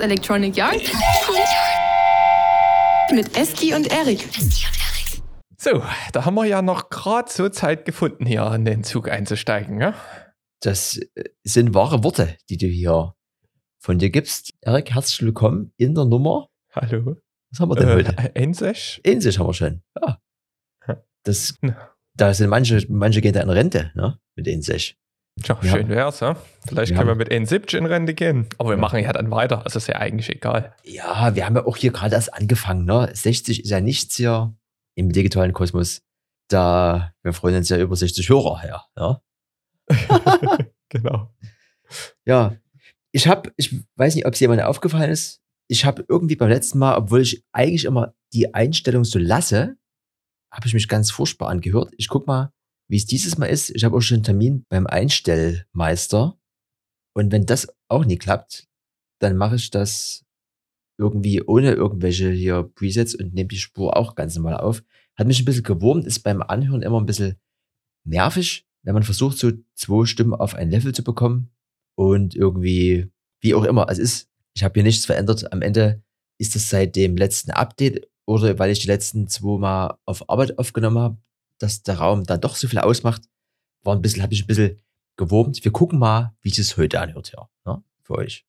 Electronic Yard mit Eski und Erik. So, da haben wir ja noch gerade so Zeit gefunden, hier in den Zug einzusteigen. Ja? Das äh, sind wahre Worte, die du hier von dir gibst. Erik, herzlich willkommen in der Nummer. Hallo. Was haben wir denn Äh, heute? Einzig? Ähnlich haben wir schon. Ja. Ja. Das, da sind manche, manche gehen da in Rente, ne? Mit Ähnlich. Tja, Ja. schön wär's, ja. Vielleicht Wir können wir mit 71 in Rente gehen. Aber wir Ja. machen ja dann weiter. Also ist ja eigentlich egal. Ja, wir haben ja auch hier gerade erst angefangen, ne? 60 ist ja nichts hier im digitalen Kosmos. Da, wir freuen uns ja über 60 Hörer her, ja? genau. Ja, ich habe, ich weiß nicht, ob es jemandem aufgefallen ist, ich habe irgendwie beim letzten Mal, obwohl ich eigentlich immer die Einstellung so lasse, habe ich mich ganz furchtbar angehört. Ich guck mal, wie es dieses Mal ist. Ich habe auch schon einen Termin beim Einstellmeister. Und wenn das auch nie klappt, dann mache ich das irgendwie ohne irgendwelche hier Presets und nehme die Spur auch ganz normal auf. Hat mich ein bisschen gewurmt, ist beim Anhören immer ein bisschen nervig, wenn man versucht, so zwei Stimmen auf ein Level zu bekommen und irgendwie, wie auch immer, es ist, ich habe hier nichts verändert. Am Ende ist es seit dem letzten Update oder weil ich die letzten zwei Mal auf Arbeit aufgenommen habe, dass der Raum dann doch so viel ausmacht, war ein bisschen, habe ich ein bisschen gewurmt. Wir gucken mal, wie es heute anhört, ja, ne, für euch.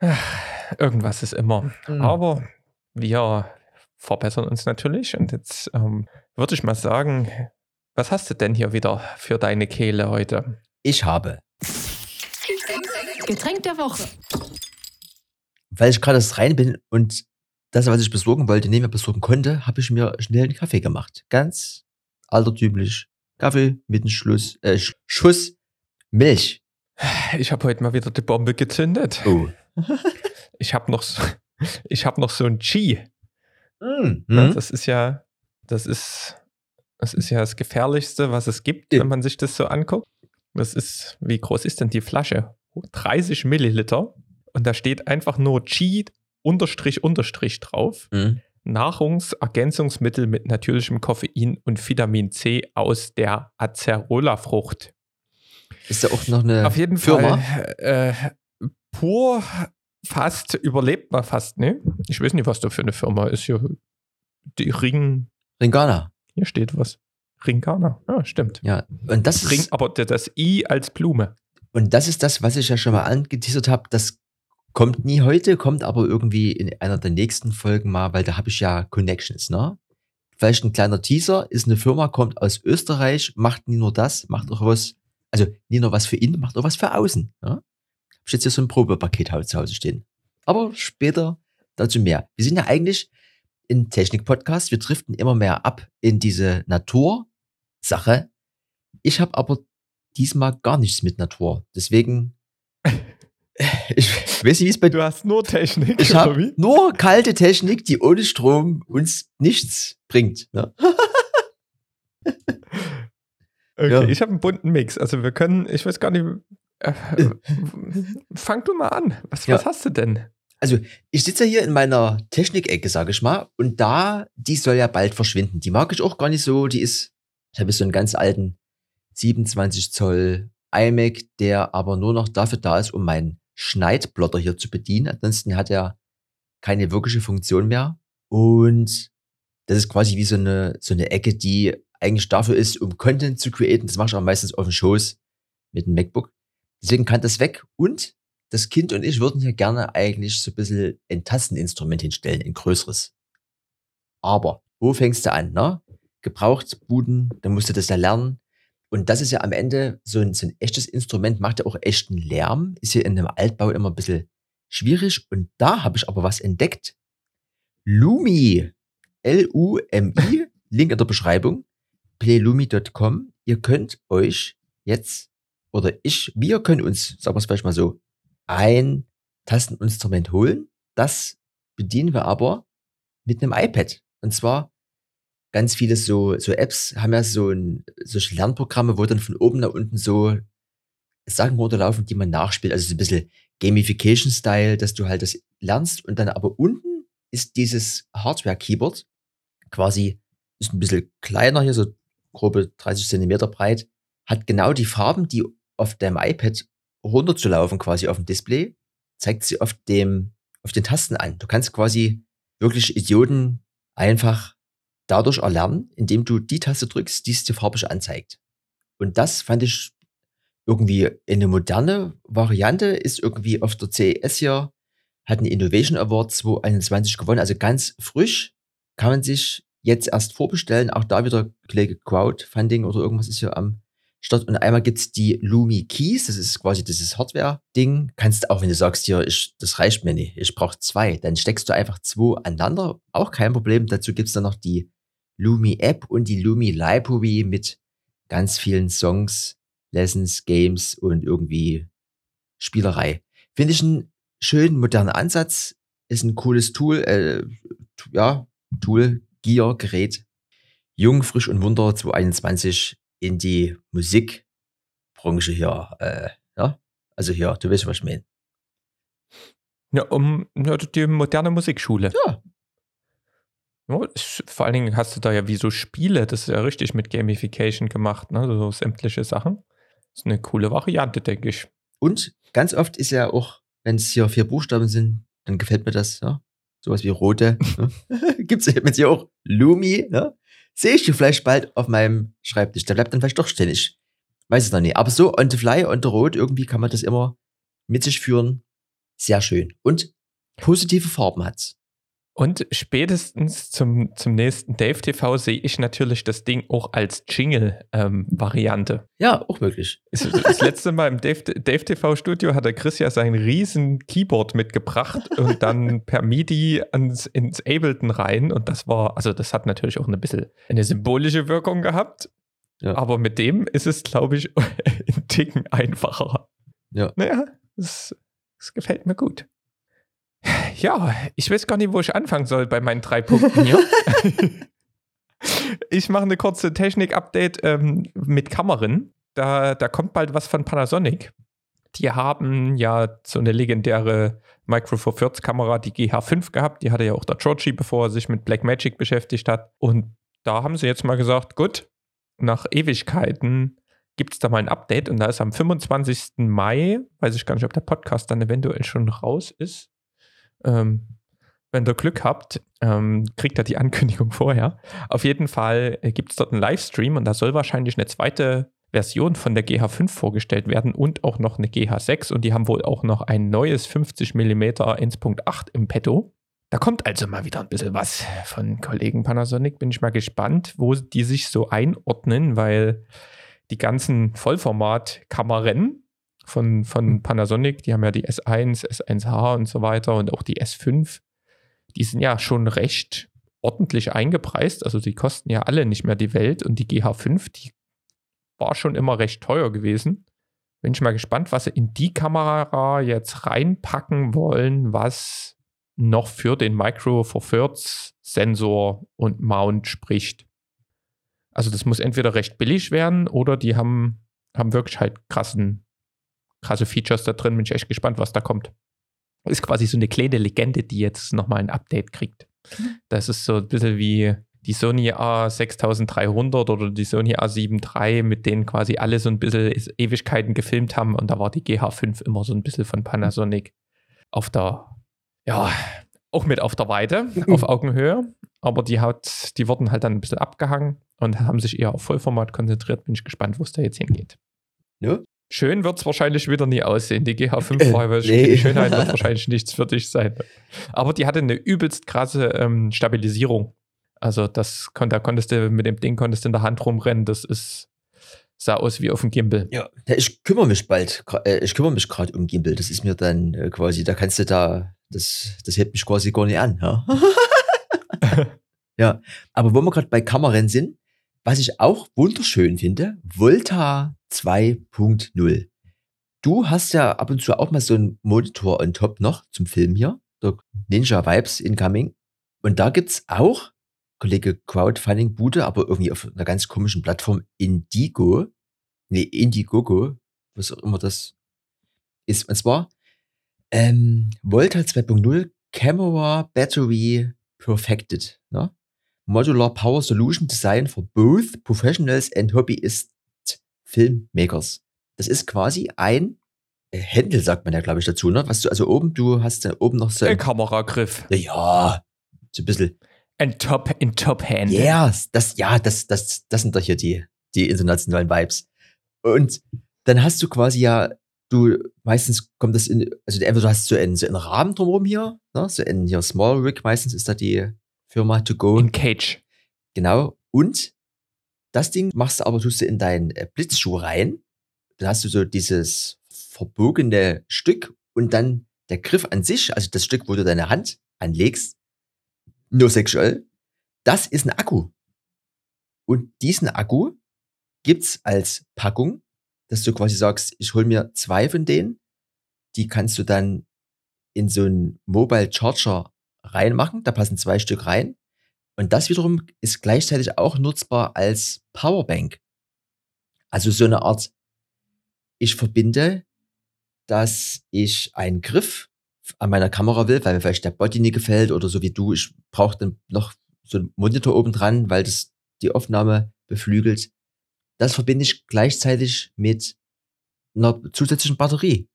Irgendwas ist immer. Mhm. Aber wir verbessern uns natürlich. Und jetzt ähm, würde ich mal sagen, was hast du denn hier wieder für deine Kehle heute? Ich habe, Getränk der Woche. weil ich gerade rein bin und das, was ich besorgen wollte, nicht mehr besorgen konnte, habe ich mir schnell einen Kaffee gemacht. Ganz altertümlich. Kaffee mit einem Schluss, äh, Sch- Schuss Milch. Ich habe heute mal wieder die Bombe gezündet. Oh. Ich habe noch, so, ich hab noch so ein Chi. Mm. Mhm. Das ist ja, das ist, das ist ja das Gefährlichste, was es gibt, wenn man sich das so anguckt. Das ist, wie groß ist denn die Flasche? 30 Milliliter. Und da steht einfach nur Chi unterstrich unterstrich drauf. Mhm. Nahrungsergänzungsmittel mit natürlichem Koffein und Vitamin C aus der Acerola-Frucht. Ist da auch noch eine Auf jeden Firma? Fall äh, pur fast, überlebt man fast, ne? Ich weiß nicht, was da für eine Firma ist hier. Die Ring, Ringana. hier steht was. Ringana. Ja, stimmt. Ja. Und das Ring, ist, aber das I als Blume. und das ist das, was ich ja schon mal angeteasert habe. Das kommt nie heute, kommt aber irgendwie in einer der nächsten Folgen mal, weil da habe ich ja Connections, ne? Vielleicht ein kleiner Teaser, ist eine Firma, kommt aus Österreich, macht nie nur das, macht auch was, also nie nur was für innen, macht auch was für außen. Ja? Hab ich jetzt hier so ein Probepaket zu Hause stehen. Aber später dazu mehr. Wir sind ja eigentlich ein Technik-Podcast, wir driften immer mehr ab in diese Natur-Sache. Ich habe aber diesmal gar nichts mit Natur. Deswegen, ich weiß nicht, wie es bei Du hast nur Technik, ich habe nur kalte Technik, die ohne Strom uns nichts bringt. Ne? Okay, Ja. ich habe einen bunten Mix. Also wir können, ich weiß gar nicht, äh, fang du mal an. Was, Ja. was hast du denn? Also, ich sitze hier in meiner Technikecke, sage ich mal, und da, die soll ja bald verschwinden. Die mag ich auch gar nicht so. Die ist, ich habe so einen ganz alten 27 Zoll iMac, der aber nur noch dafür da ist, um meinen Schneidplotter hier zu bedienen. Ansonsten hat er keine wirkliche Funktion mehr. Und das ist quasi wie so eine, so eine Ecke, die eigentlich dafür ist, um Content zu createn. Das mache ich auch meistens auf dem Schoß mit dem MacBook. Deswegen kann das weg. Und das Kind und ich würden hier gerne eigentlich so ein bisschen ein Tasteninstrument hinstellen, ein größeres. Aber wo fängst du an, ne? Gebrauchtbuden, dann musst du das ja lernen. Und das ist ja am Ende so ein, so ein echtes Instrument, macht ja auch echten Lärm, ist hier in einem Altbau immer ein bisschen schwierig. Und da habe ich aber was entdeckt. Lumi. L-U-M-I. Link in der Beschreibung. playlumi.com. Ihr könnt euch jetzt, oder ich, wir können uns, sagen wir es vielleicht mal so, ein Tasteninstrument holen. Das bedienen wir aber mit einem iPad. Und zwar ganz viele so, so Apps haben ja so ein, solche Lernprogramme, wo dann von oben nach unten so Sachen runterlaufen, die man nachspielt. Also so ein bisschen Gamification-Style, dass du halt das lernst und dann aber unten ist dieses Hardware-Keyboard quasi, ist ein bisschen kleiner hier, so grobe 30 Zentimeter breit, hat genau die Farben, die auf deinem iPad runterzulaufen quasi auf dem Display, zeigt sie auf dem auf den Tasten an. Du kannst quasi wirklich Idioten einfach dadurch erlernen, indem du die Taste drückst, die es dir farbig anzeigt. Und das fand ich irgendwie eine moderne Variante, ist irgendwie auf der CES hier, hat einen Innovation Award 2021 gewonnen, also ganz frisch, kann man sich jetzt erst vorbestellen. Auch da wieder Kollege Crowdfunding oder irgendwas ist hier am Start. Und einmal gibt's die Lumi Keys, das ist quasi dieses Hardware-Ding. Kannst auch, wenn du sagst, hier, ich, das reicht mir nicht, ich brauche zwei, dann steckst du einfach zwei aneinander, auch kein Problem. Dazu gibt's dann noch die Lumi App und die Lumi Library mit ganz vielen Songs, Lessons, Games und irgendwie Spielerei. Finde ich einen schönen modernen Ansatz, ist ein cooles Tool, äh, ja, Tool, Gear, Gerät. Jung, frisch und munter 2021 in die Musikbranche hier. Äh, ja, also hier, du weißt, was ich meine. Ja, um ja, die moderne Musikschule. Ja. Vor allen Dingen hast du da ja wie so Spiele, das ist ja richtig mit Gamification gemacht, ne? so sämtliche Sachen. Das ist eine coole Variante, denke ich. Und ganz oft ist ja auch, wenn es hier vier Buchstaben sind, dann gefällt mir das, ja. Sowas wie rote. ne? Gibt's ja jetzt hier auch Lumi, ne? Sehe ich die vielleicht bald auf meinem Schreibtisch. Der bleibt dann vielleicht doch ständig. Weiß es noch nicht. Aber so on the fly, on the road, irgendwie kann man das immer mit sich führen. Sehr schön. Und positive Farben hat's. Und spätestens zum, zum nächsten Dave TV sehe ich natürlich das Ding auch als Jingle-Variante. Ja, auch möglich. das, das letzte Mal im Dave, Dave TV Studio hat der Chris ja sein riesen Keyboard mitgebracht und dann per MIDI ans, ins Ableton rein. Und das war, also das hat natürlich auch ein bisschen eine symbolische Wirkung gehabt. Ja. Aber mit dem ist es, glaube ich, ein Ticken einfacher. Ja. Naja, das gefällt mir gut. Ja, ich weiß gar nicht, wo ich anfangen soll bei meinen drei Punkten hier. ich mache eine kurze Technik-Update ähm, mit Kameran. Da, da kommt bald was von Panasonic. Die haben ja so eine legendäre Micro Four Thirds Kamera, die GH5 gehabt. Die hatte ja auch der Georgie, bevor er sich mit Blackmagic beschäftigt hat. Und da haben sie jetzt mal gesagt, gut, nach Ewigkeiten gibt es da mal ein Update. Und da ist am 25. Mai, weiß ich gar nicht, ob der Podcast dann eventuell schon raus ist. Ähm, wenn ihr Glück habt, ähm, kriegt ihr die Ankündigung vorher. Auf jeden Fall gibt es dort einen Livestream und da soll wahrscheinlich eine zweite Version von der GH5 vorgestellt werden und auch noch eine GH6 und die haben wohl auch noch ein neues 50 mm 1.8 im Petto. Da kommt also mal wieder ein bisschen was von Kollegen Panasonic. Bin ich mal gespannt, wo die sich so einordnen, weil die ganzen Vollformat-Kameran von, von Panasonic, die haben ja die S1, S1H und so weiter und auch die S5, die sind ja schon recht ordentlich eingepreist. Also die kosten ja alle nicht mehr die Welt und die GH5, die war schon immer recht teuer gewesen. Bin ich mal gespannt, was sie in die Kamera jetzt reinpacken wollen, was noch für den Micro Four Thirds Sensor und Mount spricht. Also das muss entweder recht billig werden oder die haben, haben wirklich halt krassen, krasse Features da drin. Bin ich echt gespannt, was da kommt. Ist quasi so eine kleine Legende, die jetzt nochmal ein Update kriegt. Das ist so ein bisschen wie die Sony A6300 oder die Sony A7 III, mit denen quasi alle so ein bisschen Ewigkeiten gefilmt haben. Und da war die GH5 immer so ein bisschen von Panasonic auf der, ja, auch mit auf der Weite, auf Augenhöhe. Aber die hat, die wurden halt dann ein bisschen abgehangen und haben sich eher auf Vollformat konzentriert. Bin ich gespannt, wo es da jetzt hingeht. Ja. Schön wird es wahrscheinlich wieder nie aussehen. Die GH5 Äh, nee. die Schönheit wird wahrscheinlich nichts für dich sein. Aber die hatte eine übelst krasse ähm, Stabilisierung. Also das da konntest du mit dem Ding konntest in der Hand rumrennen. Das ist sah aus wie auf dem Gimbal. Ja, ich kümmere mich bald. Äh, ich kümmere mich gerade um Gimbal. Das ist mir dann äh, quasi, da kannst du da, das, das hält mich quasi gar nicht an. Ja, ja. aber wo wir gerade bei Kameran sind, was ich auch wunderschön finde, Volta 2.0. Du hast ja ab und zu auch mal so einen Monitor on top noch zum Film hier, der Ninja Vibes Incoming. Und da gibt's auch Kollege Crowdfunding Bude, aber irgendwie auf einer ganz komischen Plattform Indigo. Nee, Indiegogo, was auch immer das ist. Und zwar ähm, Volta 2.0 Camera Battery Perfected. Ne? Modular Power Solution Design for both Professionals and Hobbyist Filmmakers. Das ist quasi ein äh, Händel, sagt man ja, glaube ich, dazu, ne? Was du, also oben, du hast ja oben noch so. Ein Kameragriff. Ja, so ein bisschen. Ein Top, ein Top-Hand. Ja, yes, das, ja, das, das, das sind doch hier die, die internationalen Vibes. Und dann hast du quasi ja, du, meistens kommt das in, also entweder du hast so einen, so einen Rahmen drumherum hier, ne? so einen hier Small Rig, meistens ist da die Firma To Go. In Cage. Genau. Und das Ding machst du aber, tust du in deinen äh, Blitzschuh rein. Dann hast du so dieses verbogene Stück und dann der Griff an sich, also das Stück, wo du deine Hand anlegst, nur sexuell, das ist ein Akku. Und diesen Akku gibt's als Packung, dass du quasi sagst, ich hol mir zwei von denen, die kannst du dann in so einen Mobile Charger reinmachen, da passen zwei Stück rein. Und das wiederum ist gleichzeitig auch nutzbar als Powerbank. Also so eine Art, ich verbinde, dass ich einen Griff an meiner Kamera will, weil mir vielleicht der Body nie gefällt oder so wie du, ich brauche dann noch so einen Monitor oben dran, weil das die Aufnahme beflügelt. Das verbinde ich gleichzeitig mit einer zusätzlichen Batterie.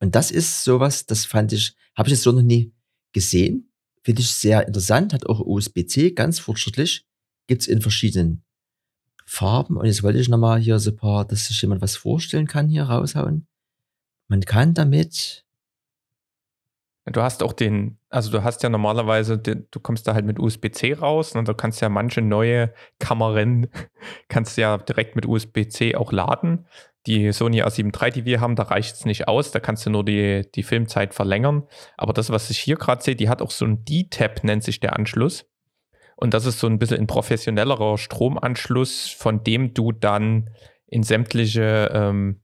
Und das ist sowas, das fand ich, habe ich jetzt so noch nie gesehen. Finde ich sehr interessant, hat auch USB-C, ganz fortschrittlich. Gibt's in verschiedenen Farben. Und jetzt wollte ich nochmal hier so ein paar, dass sich jemand was vorstellen kann, hier raushauen. Man kann damit Du hast auch den, also du hast ja normalerweise, du kommst da halt mit USB-C raus und du kannst ja manche neue Kameran, kannst ja direkt mit USB-C auch laden. Die Sony A7 III, die wir haben, da reicht es nicht aus, da kannst du nur die, die Filmzeit verlängern. Aber das, was ich hier gerade sehe, die hat auch so ein D-Tab, nennt sich der Anschluss. Und das ist so ein bisschen ein professionellerer Stromanschluss, von dem du dann in sämtliche ähm,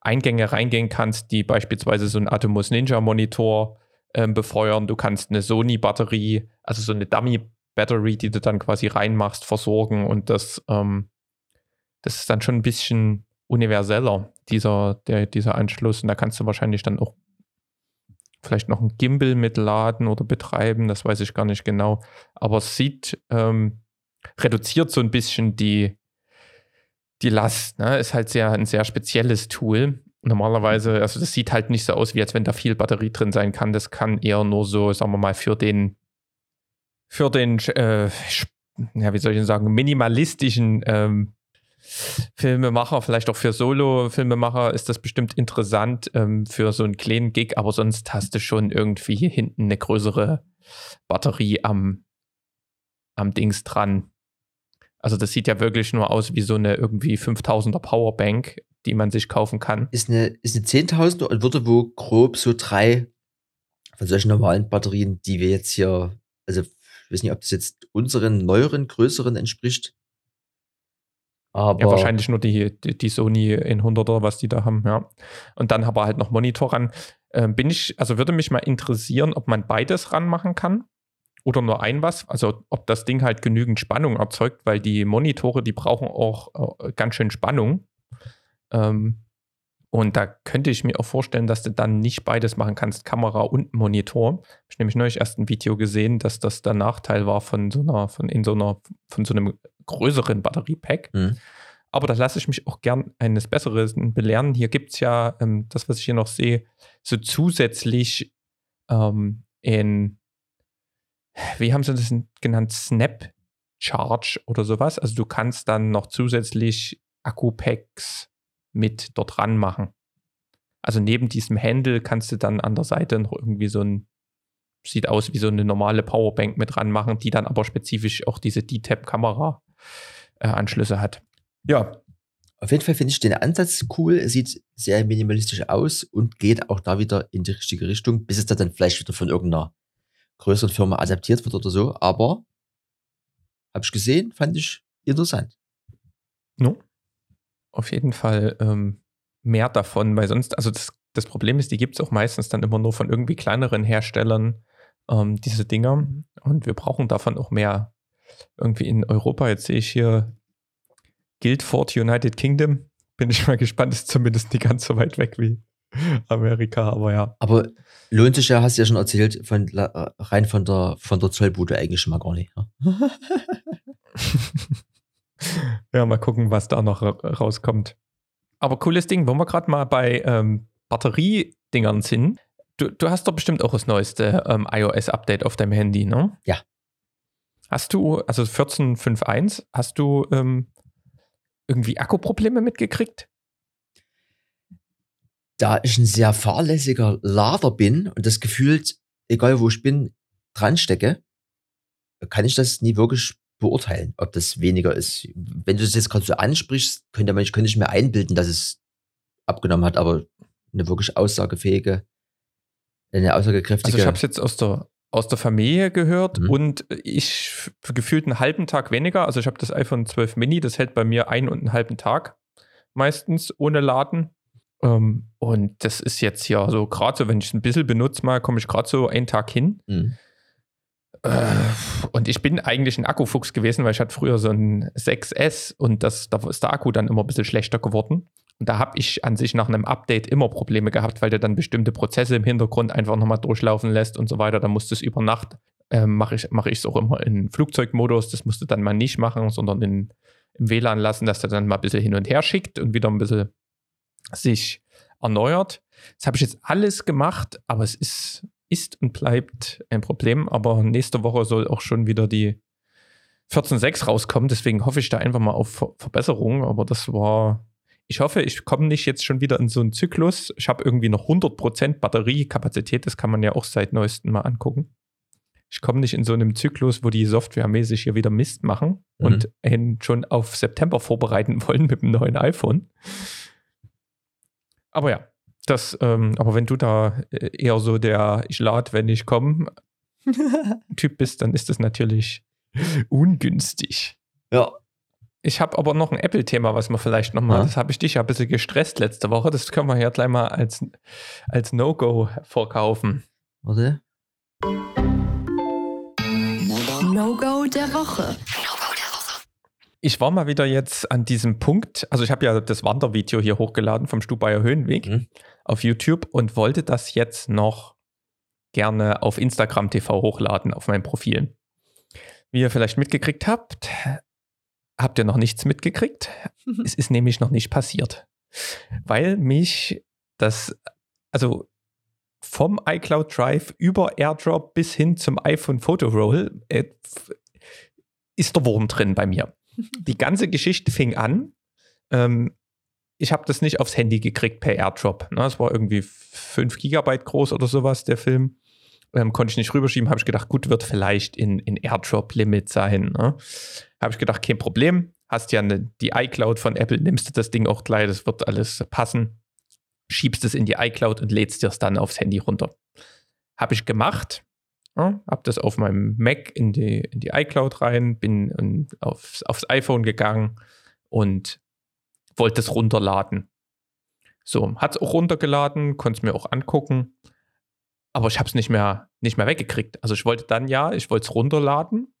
Eingänge reingehen kannst, die beispielsweise so ein Atomos Ninja Monitor ähm, befeuern. Du kannst eine Sony-Batterie, also so eine Dummy-Batterie, die du dann quasi reinmachst, versorgen und das, ähm, das ist dann schon ein bisschen universeller, dieser, der, dieser Anschluss. Und da kannst du wahrscheinlich dann auch vielleicht noch ein Gimbal mitladen oder betreiben, das weiß ich gar nicht genau. Aber es sieht, ähm, reduziert so ein bisschen die, die Last. Ne? Ist halt sehr, ein sehr spezielles Tool. Normalerweise, also das sieht halt nicht so aus, wie als wenn da viel Batterie drin sein kann. Das kann eher nur so, sagen wir mal, für den, für den, äh, ja, wie soll ich denn sagen, minimalistischen ähm, Filmemacher, vielleicht auch für Solo-Filmemacher ist das bestimmt interessant ähm, für so einen kleinen Gig, aber sonst hast du schon irgendwie hier hinten eine größere Batterie am, am Dings dran. Also das sieht ja wirklich nur aus wie so eine irgendwie 5000er Powerbank, die man sich kaufen kann. Ist eine, ist eine 10.000er und würde wo grob so drei von solchen normalen Batterien, die wir jetzt hier, also ich weiß nicht, ob das jetzt unseren neueren, größeren entspricht. Aber ja, wahrscheinlich nur die, die, die Sony in 100er, was die da haben, ja. Und dann aber halt noch Monitor ran. Ähm, bin ich, also würde mich mal interessieren, ob man beides ranmachen kann oder nur ein was. Also ob das Ding halt genügend Spannung erzeugt, weil die Monitore, die brauchen auch äh, ganz schön Spannung. Ähm, und da könnte ich mir auch vorstellen, dass du dann nicht beides machen kannst, Kamera und Monitor. Ich habe nämlich neulich erst ein Video gesehen, dass das der Nachteil war von so einer, von in so einer, von so einem größeren Batteriepack. Mhm. Aber da lasse ich mich auch gern eines Besseren belehren. Hier gibt es ja, ähm, das, was ich hier noch sehe, so zusätzlich ähm, in, wie haben sie das genannt, Snap Charge oder sowas. Also du kannst dann noch zusätzlich Akku-Packs mit dort ranmachen. Also neben diesem Handle kannst du dann an der Seite noch irgendwie so ein, sieht aus wie so eine normale Powerbank mit ranmachen, die dann aber spezifisch auch diese D-Tab-Kamera-Anschlüsse äh, hat. Ja. Auf jeden Fall finde ich den Ansatz cool. Es sieht sehr minimalistisch aus und geht auch da wieder in die richtige Richtung, bis es dann vielleicht wieder von irgendeiner größeren Firma adaptiert wird oder so. Aber habe ich gesehen, fand ich interessant. No auf jeden Fall ähm, mehr davon, weil sonst, also das, das Problem ist, die gibt es auch meistens dann immer nur von irgendwie kleineren Herstellern, ähm, diese Dinger. Und wir brauchen davon auch mehr irgendwie in Europa. Jetzt sehe ich hier Guildford United Kingdom. Bin ich mal gespannt, ist zumindest nicht ganz so weit weg wie Amerika, aber ja. Aber lohnt sich ja, hast du ja schon erzählt, von, rein von der, von der Zollbude eigentlich schon mal gar nicht. Ja? ja, mal gucken, was da noch rauskommt. Aber cooles Ding, wo wir gerade mal bei, ähm, Batteriedingern sind, du, du hast doch bestimmt auch das neueste ähm, iOS-Update auf deinem Handy, ne? Ja. Hast du, also 14.5.1, hast du ähm, irgendwie Akkuprobleme mitgekriegt? Da ich ein sehr fahrlässiger Lader bin und das gefühlt, egal wo ich bin, dran stecke, kann ich das nie wirklich beurteilen, ob das weniger ist. Wenn du das jetzt gerade so ansprichst, könnte, man, könnte ich mir einbilden, dass es abgenommen hat, aber eine wirklich aussagefähige, eine aussagekräftige. Also ich habe es jetzt aus der, aus der Familie gehört Mhm. und ich gefühlt einen halben Tag weniger. Also ich habe das iPhone 12 Mini, das hält bei mir einen und einen halben Tag meistens ohne Laden. Ähm, und das ist jetzt ja so, gerade so, wenn ich es ein bisschen benutze, mal komme ich gerade so einen Tag hin. Mhm. Äh, Und ich bin eigentlich ein Akkufuchs gewesen, weil ich hatte früher so ein 6S und das, da ist der Akku dann immer ein bisschen schlechter geworden. Und da habe ich an sich nach einem Update immer Probleme gehabt, weil der dann bestimmte Prozesse im Hintergrund einfach nochmal durchlaufen lässt und so weiter. Da musste es über Nacht, ähm, mache ich es auch immer in Flugzeugmodus. Das musste dann mal nicht machen, sondern in, im WLAN lassen, dass der dann mal ein bisschen hin und her schickt und wieder ein bisschen sich erneuert. Das habe ich jetzt alles gemacht, aber es ist, ist und bleibt ein Problem. Aber nächste Woche soll auch schon wieder die 14.6 rauskommen. Deswegen hoffe ich da einfach mal auf Ver Verbesserungen. Aber das war, ich hoffe, ich komme nicht jetzt schon wieder in so einen Zyklus. Ich habe irgendwie noch 100% Batteriekapazität. Das kann man ja auch seit neuestem mal angucken. Ich komme nicht in so einem Zyklus, wo die softwaremäßig hier wieder Mist machen Mhm. und einen schon auf September vorbereiten wollen mit dem neuen iPhone. Aber ja, das, ähm, aber wenn du da äh, eher so der Ich lade, wenn ich komme Typ bist, dann ist das natürlich ungünstig. Ja, Ich habe aber noch ein Apple-Thema, was wir vielleicht nochmal, Ja. das habe ich dich ja ein bisschen gestresst letzte Woche. Das können wir ja gleich mal als, als No-Go verkaufen. warte. No-Go der Woche. Ich war mal wieder jetzt an diesem Punkt, also ich habe ja das Wandervideo hier hochgeladen vom Stubaier Höhenweg Mhm. auf YouTube und wollte das jetzt noch gerne auf Instagram TV hochladen, auf meinem Profil. Wie ihr vielleicht mitgekriegt habt, habt ihr noch nichts mitgekriegt. Es ist nämlich noch nicht passiert, weil mich das, also vom iCloud Drive über AirDrop bis hin zum iPhone Photo Roll äh, ist der Wurm drin bei mir. Die ganze Geschichte fing an. Ähm, ich habe das nicht aufs Handy gekriegt per AirDrop. Ne? Es war irgendwie 5 Gigabyte groß oder sowas, der Film. Ähm, konnte ich nicht rüberschieben, habe ich gedacht, gut, wird vielleicht in, in AirDrop-Limit sein. Ne? Habe ich gedacht, kein Problem. Hast ja eine, die iCloud von Apple, nimmst du das Ding auch gleich, das wird alles passen. Schiebst es in die iCloud und lädst dir es dann aufs Handy runter. Habe ich gemacht. Ja, hab das auf meinem Mac in die, in die iCloud rein, bin in, aufs, aufs iPhone gegangen und wollte es runterladen. So, hat es auch runtergeladen, konnte es mir auch angucken, aber ich habe es nicht mehr, nicht mehr weggekriegt. Also ich wollte dann ja, ich wollte es runterladen.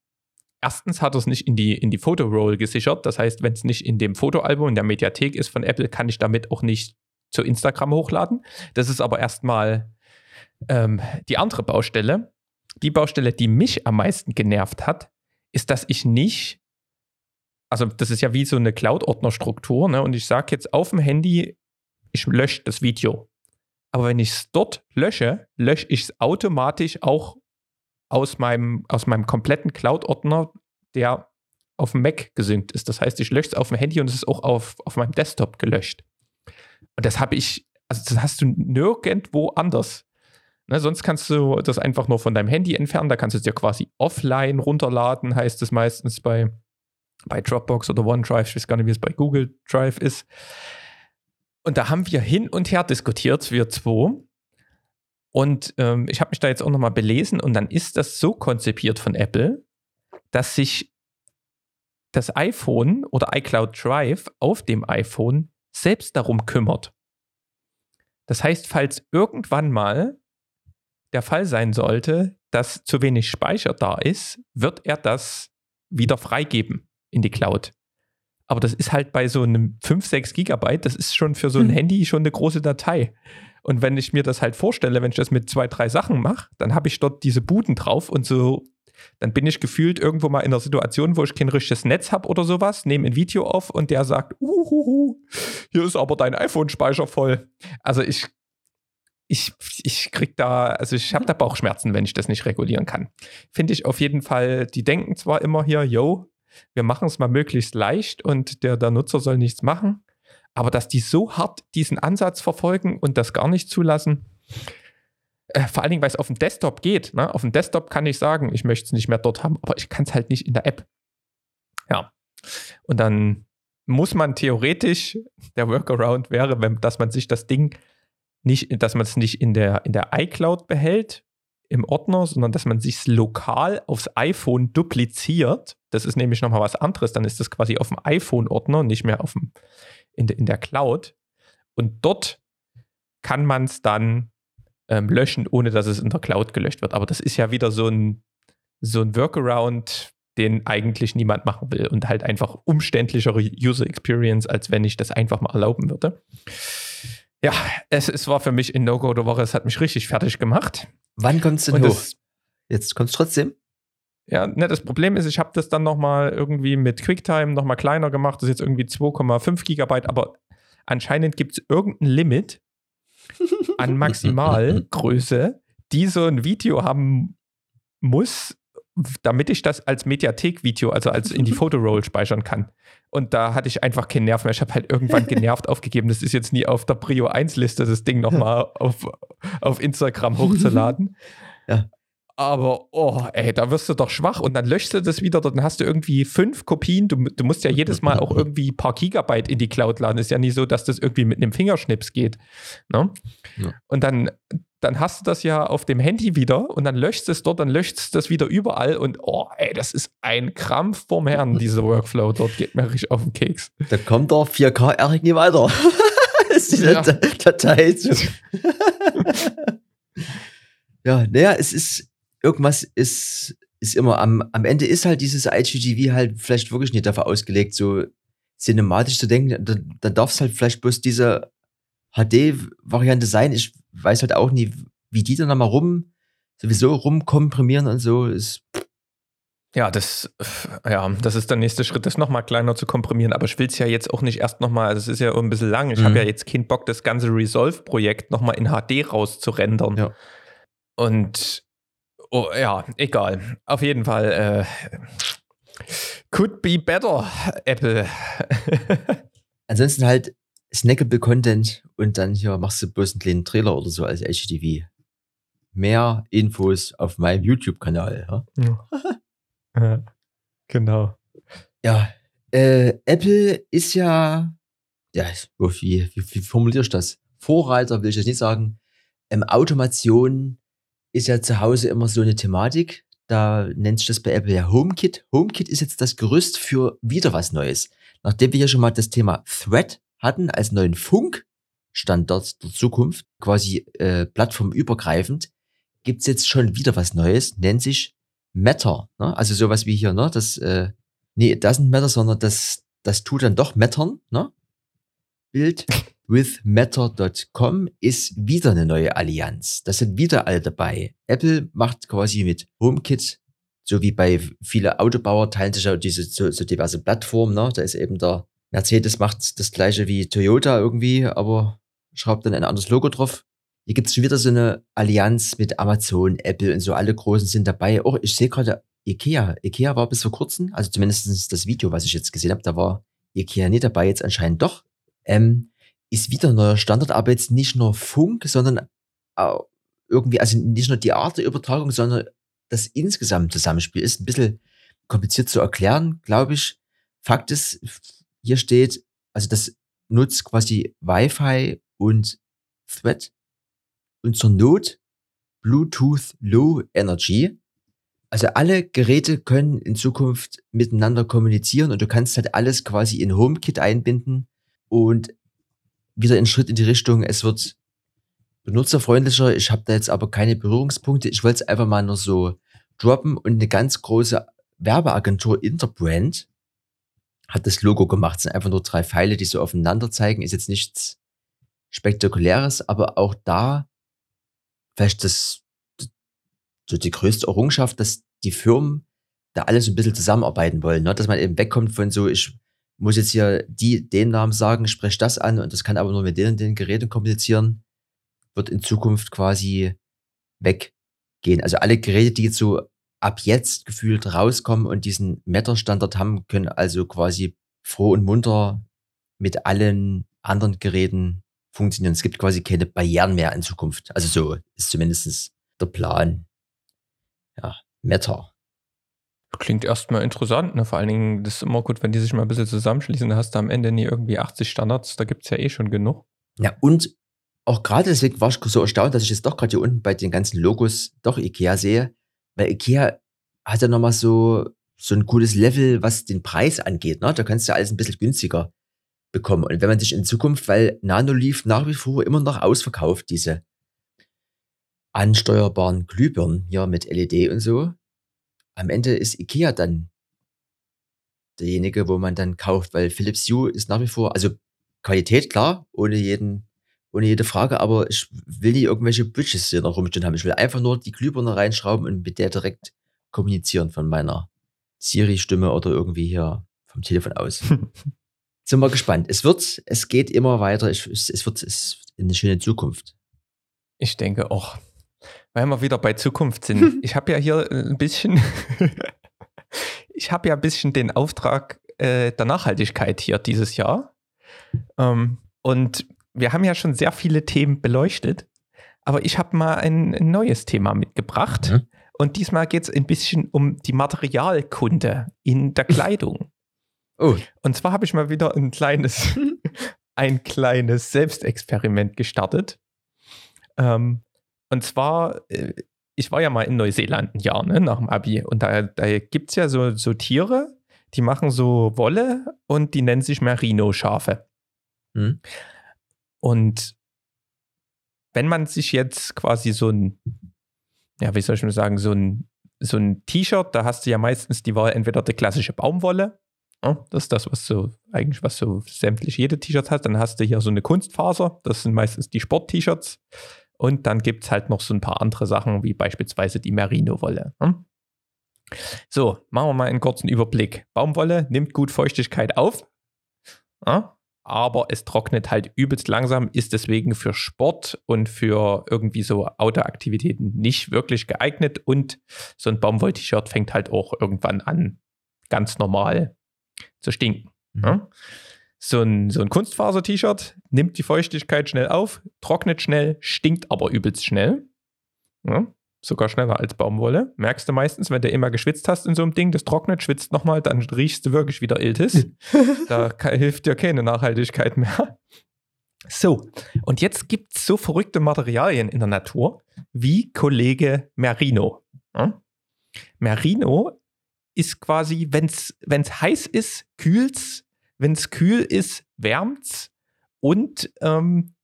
Erstens hat es nicht in die, in die Photoroll gesichert. Das heißt, wenn es nicht in dem Fotoalbum in der Mediathek ist von Apple, kann ich damit auch nicht zu Instagram hochladen. Das ist aber erstmal ähm, die andere Baustelle. Die Baustelle, die mich am meisten genervt hat, ist, dass ich nicht, also das ist ja wie so eine Cloud-Ordnerstruktur, ne? und ich sage jetzt auf dem Handy, ich lösche das Video. Aber wenn ich es dort lösche, lösche ich es automatisch auch aus meinem, aus meinem kompletten Cloud-Ordner, der auf dem Mac gesynkt ist. Das heißt, ich lösche es auf dem Handy und es ist auch auf, auf meinem Desktop gelöscht. Und das habe ich, also das hast du nirgendwo anders. Ne, sonst kannst du das einfach nur von deinem Handy entfernen. Da kannst du es dir quasi offline runterladen, heißt es meistens bei, bei Dropbox oder OneDrive. Ich weiß gar nicht, wie es bei Google Drive ist. Und da haben wir hin und her diskutiert, wir zwei. Und ähm, ich habe mich da jetzt auch nochmal belesen und dann ist das so konzipiert von Apple, dass sich das iPhone oder iCloud Drive auf dem iPhone selbst darum kümmert. Das heißt, falls irgendwann mal der Fall sein sollte, dass zu wenig Speicher da ist, wird er das wieder freigeben in die Cloud. Aber das ist halt bei so einem 5, 6 Gigabyte, das ist schon für so ein Hm. Handy schon eine große Datei. Und wenn ich mir das halt vorstelle, wenn ich das mit zwei, drei Sachen mache, dann habe ich dort diese Buden drauf und so, dann bin ich gefühlt irgendwo mal in einer Situation, wo ich kein richtiges Netz habe oder sowas, nehme ein Video auf und der sagt, uhuhu, hier ist aber dein iPhone-Speicher voll. Also ich, ich, ich krieg da, also ich habe da Bauchschmerzen, wenn ich das nicht regulieren kann. Finde ich auf jeden Fall, die denken zwar immer hier, yo, wir machen es mal möglichst leicht und der, der Nutzer soll nichts machen, aber dass die so hart diesen Ansatz verfolgen und das gar nicht zulassen, äh, vor allen Dingen, weil es auf dem Desktop geht. Ne? Auf dem Desktop kann ich sagen, ich möchte es nicht mehr dort haben, aber ich kann es halt nicht in der App. Ja. Und dann muss man theoretisch, der Workaround wäre, wenn, dass man sich das Ding nicht, dass man es nicht in der, in der iCloud behält, im Ordner, sondern dass man sich lokal aufs iPhone dupliziert. Das ist nämlich nochmal was anderes. Dann ist das quasi auf dem iPhone-Ordner, nicht mehr auf dem, in, de, in der Cloud. Und dort kann man es dann ähm, löschen, ohne dass es in der Cloud gelöscht wird. Aber das ist ja wieder so ein, so ein Workaround, den eigentlich niemand machen will und halt einfach umständlichere User Experience, als wenn ich das einfach mal erlauben würde. Ja, es, es war für mich in No-Go der Woche, es hat mich richtig fertig gemacht. Wann kommt es denn hoch? Jetzt kommt es trotzdem. Ja, ne, das Problem ist, ich habe das dann nochmal irgendwie mit QuickTime nochmal kleiner gemacht. Das ist jetzt irgendwie 2,5 Gigabyte, aber anscheinend gibt es irgendein Limit an Maximalgröße, die so ein Video haben muss, damit ich das als Mediathek-Video, also als in die Fotoroll speichern kann. Und da hatte ich einfach keinen Nerv mehr. Ich habe halt irgendwann genervt aufgegeben. Das ist jetzt nie auf der Prio 1-Liste, das Ding nochmal auf, auf Instagram hochzuladen. Ja. Aber, oh, ey, da wirst du doch schwach und dann löschst du das wieder, dann hast du irgendwie fünf Kopien. Du, du musst ja jedes Mal auch irgendwie ein paar Gigabyte in die Cloud laden. Ist ja nicht so, dass das irgendwie mit einem Fingerschnips geht. Ne? Ja. Und dann, dann hast du das ja auf dem Handy wieder und dann löscht es dort, dann löscht es das wieder überall und oh, ey, das ist ein Krampf vom Herrn, dieser Workflow. Dort geht mir richtig auf den Keks. Da kommt der 4K Eric nie weiter. das ist die Ja. Dat- Datei zu. ja, naja, es ist, irgendwas ist, ist immer, am, am Ende ist halt dieses IGTV halt vielleicht wirklich nicht dafür ausgelegt, so cinematisch zu denken. Da, da darf es halt vielleicht bloß diese HD-Variante sein. Ich weiß halt auch nie, wie die dann nochmal rum, sowieso rumkomprimieren und so. Ist, Ja, das, ja, das ist der nächste Schritt, das nochmal kleiner zu komprimieren. Aber ich will es ja jetzt auch nicht erst nochmal, also es ist ja ein bisschen lang. Ich Mhm. habe ja jetzt keinen Bock, das ganze Resolve-Projekt nochmal in HD rauszurendern. Ja. Und oh, ja, egal. Auf jeden Fall, äh, could be better, Apple. Ansonsten halt snackable Content und dann hier machst du bloß einen kleinen Trailer oder so als HTTV. Mehr Infos auf meinem YouTube-Kanal. Ja, ja, genau. ja äh, Apple ist ja, ja, wie, wie, wie formuliere ich das? Vorreiter will ich jetzt nicht sagen. Ähm, Automation ist ja zu Hause immer so eine Thematik. Da nennt sich das bei Apple ja HomeKit. HomeKit ist jetzt das Gerüst für wieder was Neues. Nachdem wir hier schon mal das Thema Thread hatten als neuen Funkstandard der Zukunft, quasi äh, plattformübergreifend, gibt's jetzt schon wieder was Neues, nennt sich Matter. Ne? Also sowas wie hier, ne? Das, äh, nee, it doesn't matter, sondern das, das tut dann doch mattern, ne? Bild with Matter.com ist wieder eine neue Allianz. Das sind wieder alle dabei. Apple macht quasi mit HomeKit, so wie bei viele Autobauer, teilen sich ja diese so, so diverse Plattformen. Ne? Da ist eben der Mercedes macht das gleiche wie Toyota irgendwie, aber schraubt dann ein anderes Logo drauf. Hier gibt's schon wieder so eine Allianz mit Amazon, Apple und so. Alle Großen sind dabei. Oh, ich sehe gerade Ikea. Ikea war bis vor kurzem, also zumindest das Video, was ich jetzt gesehen habe, da war Ikea nicht dabei, jetzt anscheinend doch. Ähm, ist wieder ein neuer Standard, aber jetzt nicht nur Funk, sondern irgendwie, also nicht nur die Art der Übertragung, sondern das insgesamt Zusammenspiel ist ein bisschen kompliziert zu erklären, glaube ich. Fakt ist, hier steht, also das nutzt quasi Wi-Fi und Thread und zur Not Bluetooth Low Energy. Also alle Geräte können in Zukunft miteinander kommunizieren und du kannst halt alles quasi in HomeKit einbinden und wieder ein Schritt in die Richtung, es wird benutzerfreundlicher. Ich habe da jetzt aber keine Berührungspunkte. Ich wollte es einfach mal nur so droppen und eine ganz große Werbeagentur Interbrand hat das Logo gemacht. Es sind einfach nur drei Pfeile, die so aufeinander zeigen. Ist jetzt nichts Spektakuläres, aber auch da vielleicht das so die größte Errungenschaft, dass die Firmen da alle so ein bisschen zusammenarbeiten wollen, ne? dass man eben wegkommt von so, ich muss jetzt hier die, den Namen sagen, sprech das an und das kann aber nur mit denen, den Geräten kommunizieren. wird in Zukunft quasi weggehen. Also alle Geräte, die jetzt so ab jetzt gefühlt rauskommen und diesen Meta-Standard haben, können also quasi froh und munter mit allen anderen Geräten funktionieren. Es gibt quasi keine Barrieren mehr in Zukunft. Also so ist zumindest der Plan. Ja, Meta. Klingt erstmal interessant, ne? Vor allen Dingen, das ist immer gut, wenn die sich mal ein bisschen zusammenschließen, da hast du am Ende nie irgendwie 80 Standards, da gibt es ja eh schon genug. Ja, und auch gerade deswegen war ich so erstaunt, dass ich jetzt doch gerade hier unten bei den ganzen Logos doch IKEA sehe, weil IKEA hat ja nochmal so, so ein cooles Level, was den Preis angeht. Ne? Da kannst du alles ein bisschen günstiger bekommen. Und wenn man sich in Zukunft, weil Nanoleaf nach wie vor immer noch ausverkauft, diese ansteuerbaren Glühbirnen hier mit LED und so, am Ende ist Ikea dann derjenige, wo man dann kauft, weil Philips Hue ist nach wie vor, also Qualität klar, ohne jeden, ohne jede Frage, aber ich will nicht irgendwelche Budgets hier noch rumstehen haben. Ich will einfach nur die Glühbirne reinschrauben und mit der direkt kommunizieren von meiner Siri-Stimme oder irgendwie hier vom Telefon aus. Sind wir gespannt. Es wird, es geht immer weiter. Ich, es, es wird es eine schöne Zukunft. Ich denke auch. Weil wir wieder bei Zukunft sind. ich habe ja hier ein bisschen, ich habe ja ein bisschen den Auftrag äh, der Nachhaltigkeit hier dieses Jahr. Ähm, und wir haben ja schon sehr viele Themen beleuchtet. Aber ich habe mal ein, ein, neues Thema mitgebracht. Mhm. Und diesmal geht es ein bisschen um die Materialkunde in der Kleidung. Oh. Und zwar habe ich mal wieder ein kleines, ein kleines Selbstexperiment gestartet. Ähm, und zwar, äh, ich war ja mal in Neuseeland ein Jahr, ne, nach dem Abi. Und da, da gibt es ja so, so Tiere, die machen so Wolle und die nennen sich Merino-Schafe. Hm. Und wenn man sich jetzt quasi so ein, ja, wie soll ich mal sagen, so ein, so ein T-Shirt, da hast du ja meistens die Wahl entweder die klassische Baumwolle, ja, das ist das, was so eigentlich, was so sämtlich jede T-Shirt hat. Dann hast du hier so eine Kunstfaser, das sind meistens die Sport-T-Shirts. Und dann gibt es halt noch so ein paar andere Sachen, wie beispielsweise die Merino-Wolle. Hm? So, machen wir mal einen kurzen Überblick. Baumwolle nimmt gut Feuchtigkeit auf, ja, aber es trocknet halt übelst langsam, ist deswegen für Sport und für irgendwie so Outdoor-Aktivitäten nicht wirklich geeignet. Und so ein Baumwoll-T-Shirt fängt halt auch irgendwann an, ganz normal zu stinken. Mhm. Ja? So ein, so ein Kunstfaser-T-Shirt nimmt die Feuchtigkeit schnell auf, trocknet schnell, stinkt aber übelst schnell. Ja, sogar schneller als Baumwolle. Merkst du meistens, wenn du immer geschwitzt hast in so einem Ding, das trocknet, schwitzt nochmal, dann riechst du wirklich wieder Iltis. da hilft dir keine Nachhaltigkeit mehr. So, und jetzt gibt es so verrückte Materialien in der Natur wie Kollege Merino. Ja? Merino ist quasi, wenn es heiß ist, kühlt's wenn es kühl ist, wärmt's und ähm,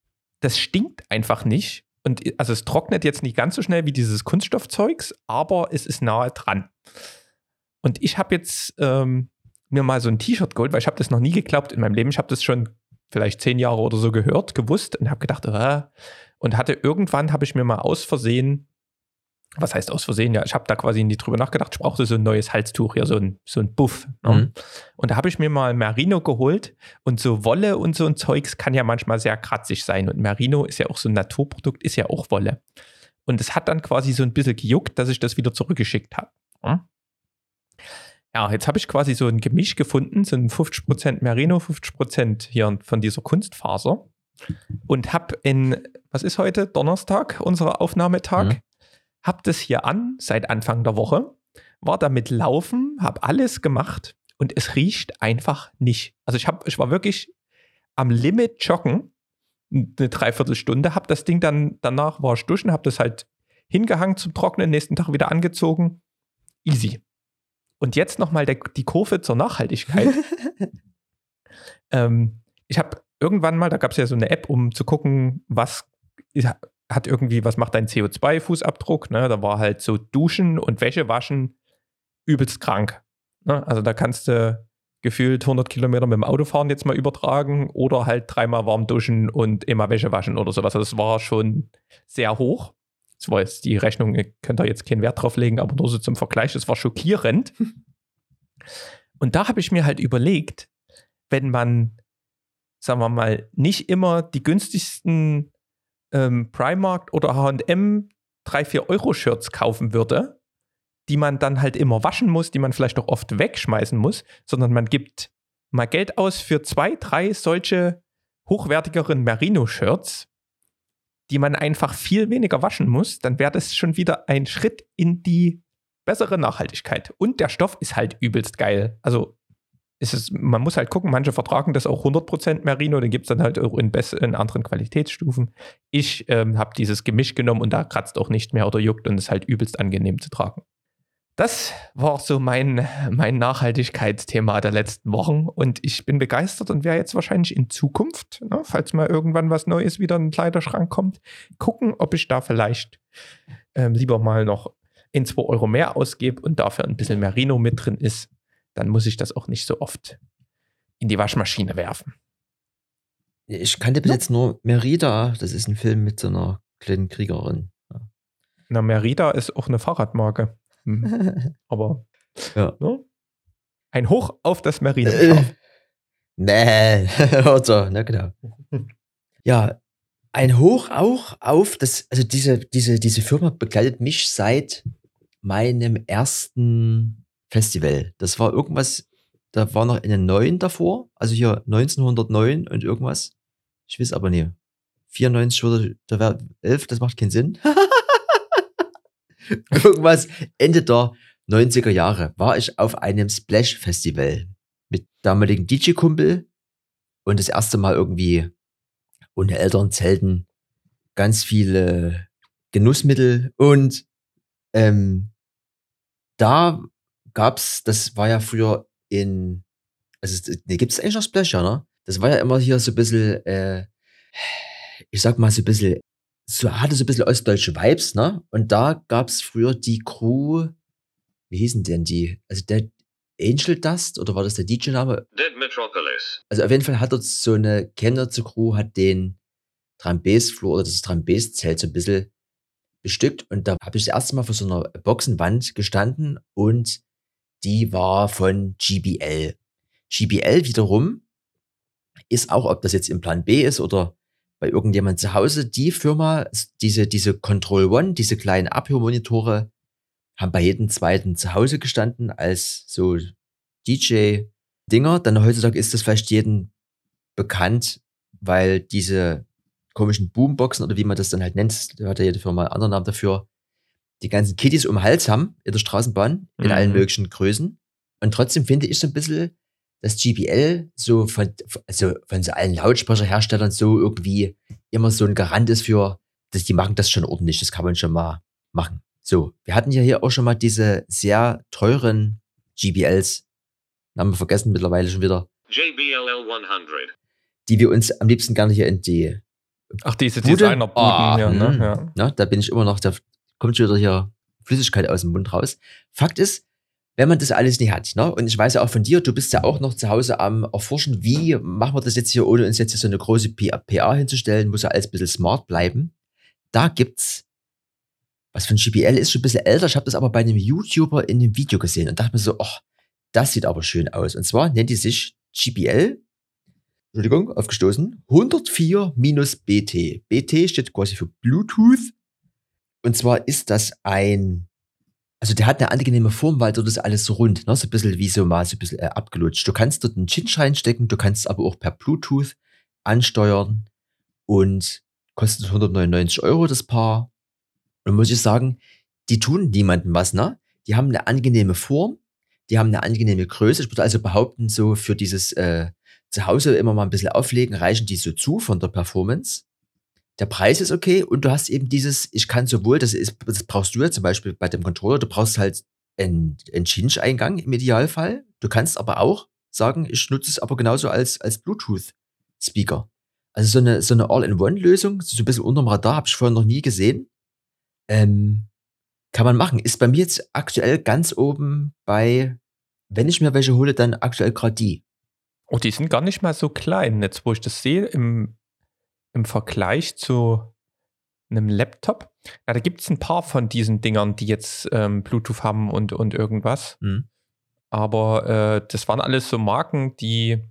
das stinkt einfach nicht. Und also es trocknet jetzt nicht ganz so schnell wie dieses Kunststoffzeugs, aber es ist nahe dran. Und ich habe jetzt ähm, mir mal so ein T-Shirt geholt, weil ich habe das noch nie geglaubt in meinem Leben. Ich habe das schon vielleicht zehn Jahre oder so gehört, gewusst und habe gedacht, äh, und hatte irgendwann habe ich mir mal aus Versehen was heißt aus Versehen? Ja, ich habe da quasi nie drüber nachgedacht. Ich brauchte so ein neues Halstuch, ja, so ein, so ein Buff. Ne? Mhm. Und da habe ich mir mal Merino geholt und so Wolle und so ein Zeugs kann ja manchmal sehr kratzig sein. Und Merino ist ja auch so ein Naturprodukt, ist ja auch Wolle. Und es hat dann quasi so ein bisschen gejuckt, dass ich das wieder zurückgeschickt habe. Ne? Ja, jetzt habe ich quasi so ein Gemisch gefunden, so ein 50% Merino, 50% hier von dieser Kunstfaser. Und habe in, was ist heute? Donnerstag, unser Aufnahmetag. Mhm hab das hier an seit Anfang der Woche, war damit laufen, habe alles gemacht und es riecht einfach nicht. Also ich, hab, ich war wirklich am Limit joggen, eine Dreiviertelstunde, habe das Ding dann, danach war ich duschen, habe das halt hingehangen zum Trocknen, nächsten Tag wieder angezogen. Easy. Und jetzt nochmal die Kurve zur Nachhaltigkeit. ähm, ich habe irgendwann mal, da gab es ja so eine App, um zu gucken, was hat irgendwie, was macht dein CO2-Fußabdruck? Ne? Da war halt so Duschen und Wäsche waschen übelst krank. Ne? Also da kannst du gefühlt 100 Kilometer mit dem Auto fahren jetzt mal übertragen oder halt dreimal warm duschen und immer Wäsche waschen oder sowas. Also das war schon sehr hoch. Das war jetzt die Rechnung, ihr könnt da jetzt keinen Wert drauf legen, aber nur so zum Vergleich, das war schockierend. Und da habe ich mir halt überlegt, wenn man, sagen wir mal, nicht immer die günstigsten ähm, Primark oder HM 3, 4 Euro Shirts kaufen würde, die man dann halt immer waschen muss, die man vielleicht auch oft wegschmeißen muss, sondern man gibt mal Geld aus für zwei, drei solche hochwertigeren Merino-Shirts, die man einfach viel weniger waschen muss, dann wäre das schon wieder ein Schritt in die bessere Nachhaltigkeit. Und der Stoff ist halt übelst geil. Also ist es, man muss halt gucken, manche vertragen das auch 100% Merino, den gibt es dann halt auch in, in anderen Qualitätsstufen. Ich ähm, habe dieses Gemisch genommen und da kratzt auch nicht mehr oder juckt und ist halt übelst angenehm zu tragen. Das war so mein, mein Nachhaltigkeitsthema der letzten Wochen und ich bin begeistert und werde jetzt wahrscheinlich in Zukunft, ne, falls mal irgendwann was Neues wieder in den Kleiderschrank kommt, gucken, ob ich da vielleicht ähm, lieber mal noch in 2 Euro mehr ausgebe und dafür ein bisschen Merino mit drin ist dann muss ich das auch nicht so oft in die Waschmaschine werfen. Ich kannte bis jetzt nur Merida. Das ist ein Film mit so einer kleinen Kriegerin. Ja. Na, Merida ist auch eine Fahrradmarke. Hm. Aber ja. ne? ein Hoch auf das Merida. Äh, nee, oder, ne, genau. Ja, ein Hoch auch auf das, also diese, diese, diese Firma begleitet mich seit meinem ersten Festival. Das war irgendwas, da war noch eine 9 davor, also hier 1909 und irgendwas. Ich weiß aber nicht. 94 wurde, da wäre 11, das macht keinen Sinn. irgendwas Ende der 90er Jahre war ich auf einem Splash Festival mit damaligen DJ-Kumpel und das erste Mal irgendwie ohne Eltern zelten, ganz viele Genussmittel und ähm, da gab's, das war ja früher in, also ne, gibt es eigentlich noch Splash, ne? Das war ja immer hier so ein bisschen, äh, ich sag mal so ein bisschen, so hatte so ein bisschen ostdeutsche Vibes, ne? Und da gab's früher die Crew, wie hießen denn die? Also der Angel Dust oder war das der DJ-Name? Dead Metropolis. Also auf jeden Fall hat dort so eine Kenner zur Crew, hat den Trambes-Flur oder das Trambes-Zelt so ein bisschen bestückt und da habe ich das erste Mal vor so einer Boxenwand gestanden und die war von GBL. GBL wiederum ist auch, ob das jetzt im Plan B ist oder bei irgendjemand zu Hause, die Firma, diese, diese Control One, diese kleinen Abhörmonitore, haben bei jedem zweiten zu Hause gestanden als so DJ-Dinger. Dann heutzutage ist das vielleicht jedem bekannt, weil diese komischen Boomboxen oder wie man das dann halt nennt, da hat ja jede Firma einen anderen Namen dafür, die ganzen Kitties um den Hals haben in der Straßenbahn in mhm. allen möglichen Größen. Und trotzdem finde ich so ein bisschen, dass GBL so von, also von so allen Lautsprecherherstellern so irgendwie immer so ein Garant ist für, dass die machen das schon ordentlich, das kann man schon mal machen. So, wir hatten ja hier auch schon mal diese sehr teuren GBLs, haben wir vergessen mittlerweile schon wieder. JBLL 100. Die wir uns am liebsten gerne hier in die Ach, diese Designerbuden, ja, ne? ja. ja. Da bin ich immer noch der kommt schon wieder hier Flüssigkeit aus dem Mund raus. Fakt ist, wenn man das alles nicht hat, ne? und ich weiß ja auch von dir, du bist ja auch noch zu Hause am Erforschen, wie machen wir das jetzt hier, ohne uns jetzt hier so eine große PA hinzustellen, muss ja alles ein bisschen smart bleiben. Da gibt's, was von GBL ist schon ein bisschen älter, ich habe das aber bei einem YouTuber in einem Video gesehen und dachte mir so, ach, das sieht aber schön aus. Und zwar nennt die sich GBL, Entschuldigung, aufgestoßen, 104-BT. BT steht quasi für Bluetooth und zwar ist das ein, also der hat eine angenehme Form, weil dort ist alles so rund, ne? so ein bisschen wie so mal so ein bisschen äh, abgelutscht. Du kannst dort einen Chinch reinstecken, du kannst aber auch per Bluetooth ansteuern und kostet 199 Euro das Paar. Und muss ich sagen, die tun niemandem was, ne? Die haben eine angenehme Form, die haben eine angenehme Größe. Ich würde also behaupten, so für dieses äh, Zuhause immer mal ein bisschen auflegen, reichen die so zu von der Performance der Preis ist okay und du hast eben dieses, ich kann sowohl, das ist, das brauchst du ja zum Beispiel bei dem Controller, du brauchst halt einen, einen Cinch-Eingang im Idealfall. Du kannst aber auch sagen, ich nutze es aber genauso als, als Bluetooth-Speaker. Also so eine, so eine All-in-One-Lösung, so ein bisschen unterm Radar, habe ich vorher noch nie gesehen. Ähm, kann man machen. Ist bei mir jetzt aktuell ganz oben bei, wenn ich mir welche hole, dann aktuell gerade die. Oh, die sind gar nicht mal so klein. Jetzt, wo ich das sehe, im im Vergleich zu einem Laptop. Ja, da gibt es ein paar von diesen Dingern, die jetzt ähm, Bluetooth haben und, und irgendwas. Mhm. Aber äh, das waren alles so Marken, die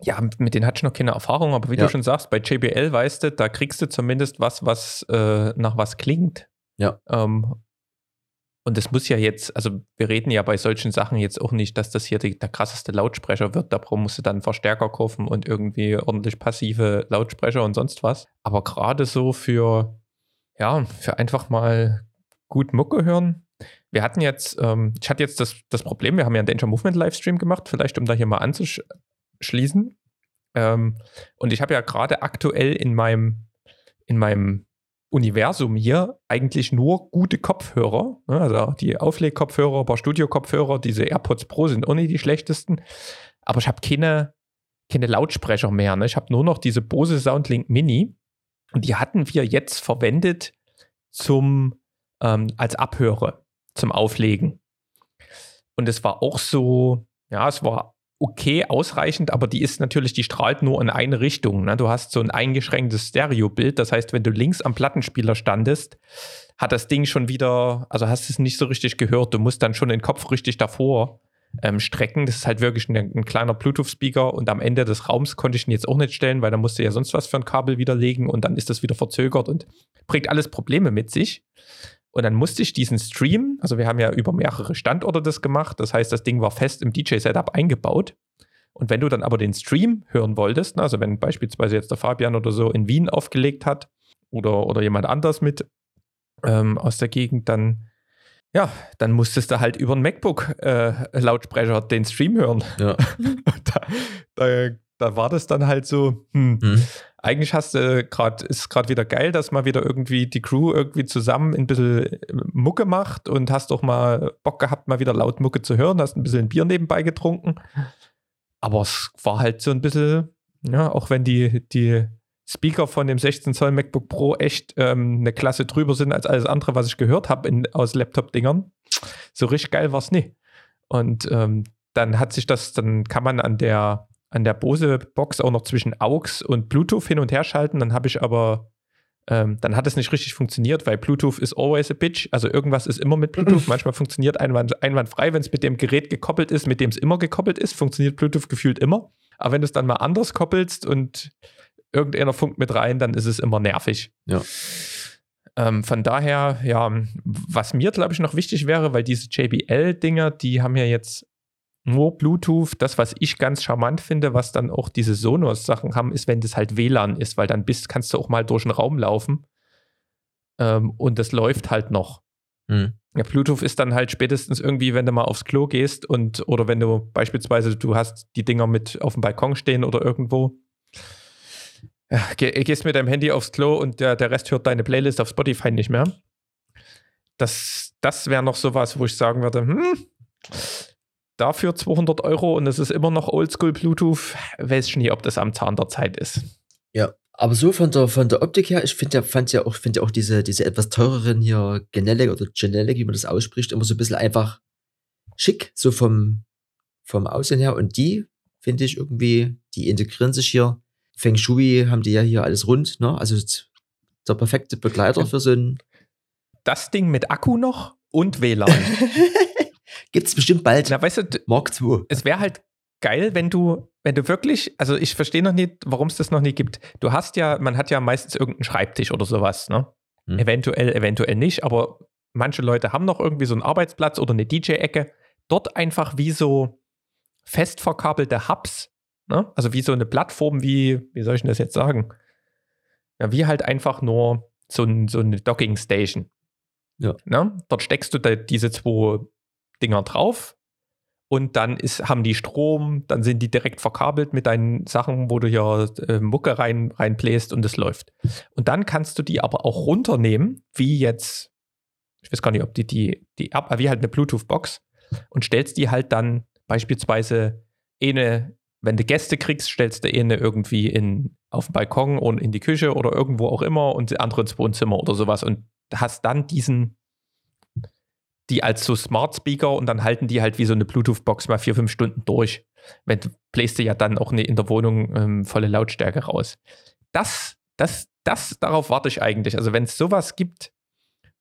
Ja, mit denen hatte ich noch keine Erfahrung, aber wie Ja. du schon sagst, bei JBL weißt du, da kriegst du zumindest was, was äh, nach was klingt. Ja. Ähm, und es muss ja jetzt, also wir reden ja bei solchen Sachen jetzt auch nicht, dass das hier die, der krasseste Lautsprecher wird. Da musst du dann Verstärker kaufen und irgendwie ordentlich passive Lautsprecher und sonst was. Aber gerade so für, ja, für einfach mal gut Mucke hören. Wir hatten jetzt, ähm, ich hatte jetzt das, das Problem, wir haben ja einen Danger Movement Livestream gemacht, vielleicht um da hier mal anzuschließen. Ähm, und ich habe ja gerade aktuell in meinem, in meinem Universum hier eigentlich nur gute Kopfhörer. ne, Also die Auflegkopfhörer, ein paar Studio-Kopfhörer, diese AirPods Pro sind auch nicht die schlechtesten. Aber ich habe keine, keine Lautsprecher mehr. Ne? Ich habe nur noch diese Bose Soundlink Mini. Und die hatten wir jetzt verwendet zum, ähm, als Abhöre, zum Auflegen. Und es war auch so, ja, es war okay, ausreichend, aber die ist natürlich, die strahlt nur in eine Richtung. Ne? Du hast so ein eingeschränktes Stereobild. Das heißt, wenn du links am Plattenspieler standest, hat das Ding schon wieder, also hast es nicht so richtig gehört. Du musst dann schon den Kopf richtig davor ähm, strecken. Das ist halt wirklich ein, ein kleiner Bluetooth-Speaker und am Ende des Raums konnte ich ihn jetzt auch nicht stellen, weil da musste ja sonst was für ein Kabel widerlegen und dann ist das wieder verzögert und bringt alles Probleme mit sich. Und dann musste ich diesen Stream, also wir haben ja über mehrere Standorte das gemacht, das heißt, das Ding war fest im DJ-Setup eingebaut. Und wenn du dann aber den Stream hören wolltest, ne, also wenn beispielsweise jetzt der Fabian oder so in Wien aufgelegt hat oder, oder jemand anders mit ähm, aus der Gegend, dann ja, dann musstest du halt über einen MacBook-Lautsprecher den Stream hören. Ja. da, da, da war das dann halt so, hm, Hm. eigentlich hast du gerade, ist gerade wieder geil, dass mal wieder irgendwie die Crew irgendwie zusammen ein bisschen äh, Mucke macht und hast doch mal Bock gehabt, mal wieder laut Mucke zu hören, hast ein bisschen ein Bier nebenbei getrunken. Aber es war halt so ein bisschen, ja, auch wenn die, die Speaker von dem 16 Zoll MacBook Pro echt ähm, eine Klasse drüber sind als alles andere, was ich gehört habe aus Laptop-Dingern. So richtig geil war es nie. Und ähm, dann hat sich das, dann kann man an der, an der Bose-Box auch noch zwischen AUX und Bluetooth hin und her schalten. Dann habe ich aber, ähm, dann hat es nicht richtig funktioniert, weil Bluetooth ist always a bitch. Also irgendwas ist immer mit Bluetooth. Manchmal funktioniert einwand, einwandfrei, wenn es mit dem Gerät gekoppelt ist, mit dem es immer gekoppelt ist, funktioniert Bluetooth gefühlt immer. Aber wenn du es dann mal anders koppelst und irgendeiner funkt mit rein, dann ist es immer nervig. Ja. Ähm, von daher, ja, was mir, glaube ich, noch wichtig wäre, weil diese JBL-Dinger, die haben ja jetzt nur Bluetooth. Das, was ich ganz charmant finde, was dann auch diese Sonos-Sachen haben, ist, wenn das halt WLAN ist, weil dann bist, kannst du auch mal durch den Raum laufen. Ähm, und das läuft halt noch. Hm. Ja, Bluetooth ist dann halt spätestens irgendwie, wenn du mal aufs Klo gehst und oder wenn du beispielsweise du hast die Dinger mit auf dem Balkon stehen oder irgendwo. Geh, gehst mit deinem Handy aufs Klo und der, der Rest hört deine Playlist auf Spotify nicht mehr. Das, das wäre noch sowas, wo ich sagen würde, hm, dafür 200 Euro und es ist immer noch Oldschool Bluetooth, weiß ich nie, ob das am Zahn der Zeit ist. Ja, aber so von der, von der Optik her, ich finde ja, fand ja auch, finde ja auch diese, diese etwas teureren hier Genelec oder Genelec, wie man das ausspricht, immer so ein bisschen einfach schick, so vom, vom Aussehen her. Und die finde ich irgendwie, die integrieren sich hier. Feng Shui haben die ja hier alles rund, ne? Also der perfekte Begleiter für so ein. Das Ding mit Akku noch und WLAN. Gibt es bestimmt bald Na, weißt du, Mark II. es wäre halt geil, wenn du, wenn du wirklich, also ich verstehe noch nicht, warum es das noch nie gibt. Du hast ja, man hat ja meistens irgendeinen Schreibtisch oder sowas, ne? Hm. Eventuell, eventuell nicht, aber manche Leute haben noch irgendwie so einen Arbeitsplatz oder eine DJ-Ecke. Dort einfach wie so fest verkabelte Hubs, ne? Also wie so eine Plattform, wie, wie soll ich denn das jetzt sagen? Ja, wie halt einfach nur so, ein, so eine Docking-Station. Ja. Ne? Dort steckst du da diese zwei Dinger drauf und dann ist, haben die Strom, dann sind die direkt verkabelt mit deinen Sachen, wo du hier äh, Mucke rein, reinbläst und es läuft. Und dann kannst du die aber auch runternehmen, wie jetzt, ich weiß gar nicht, ob die, die, die App, wie halt eine Bluetooth-Box und stellst die halt dann beispielsweise eine, wenn du Gäste kriegst, stellst du eine irgendwie in, auf den Balkon und in die Küche oder irgendwo auch immer und andere ins Wohnzimmer oder sowas und hast dann diesen, die als so Smart Speaker und dann halten die halt wie so eine Bluetooth-Box mal vier, fünf Stunden durch. Wenn bläst du ja dann auch in der Wohnung ähm, volle Lautstärke raus. Das, das, das, darauf warte ich eigentlich. Also wenn es sowas gibt,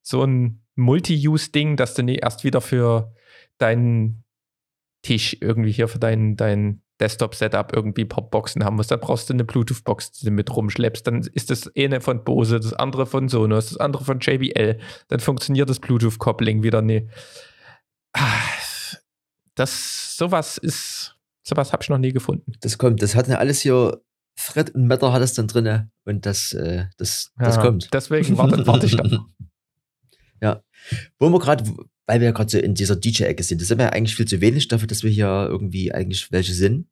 so ein Multi-Use-Ding, dass du nie erst wieder für deinen Tisch irgendwie hier für dein, dein, Desktop-Setup irgendwie Popboxen haben musst, dann brauchst du eine Bluetooth-Box, die du mit rumschleppst. Dann ist das eine von Bose, das andere von Sonos, das andere von JBL. Dann funktioniert das Bluetooth-Coupling wieder nie. Ah, das, sowas ist, sowas habe ich noch nie gefunden. Das kommt, das hat ja alles hier, Thread und Matter hat es dann drin und das, äh, das, das ja, kommt. Deswegen warte, warte ich dann. ja. Wo wir gerade, weil wir ja gerade so in dieser DJ-Ecke sind, das sind wir ja eigentlich viel zu wenig dafür, dass wir hier irgendwie eigentlich welche sind.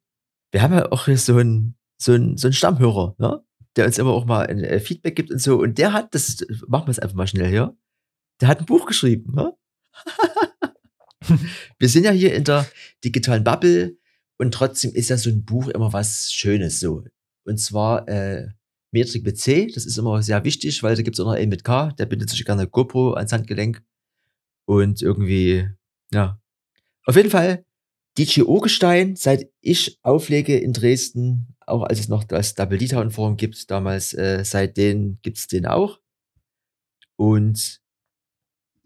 Wir haben ja auch hier so einen, so so einen Stammhörer, ne? der uns immer auch mal ein äh, Feedback gibt und so. Und der hat, das machen wir es einfach mal schnell hier, der hat ein Buch geschrieben. Ne? wir sind ja hier in der digitalen Bubble und trotzdem ist ja so ein Buch immer was Schönes so. Und zwar äh, Metrik mit C, das ist immer sehr wichtig, weil da gibt es auch noch einen mit K, der bindet sich gerne GoPro ans Handgelenk. Und irgendwie, ja. Auf jeden Fall, DJ Urgestein, seit ich auflege in Dresden, auch als es noch das Double D-Town Forum gibt, damals, äh, seitdem gibt es den auch. Und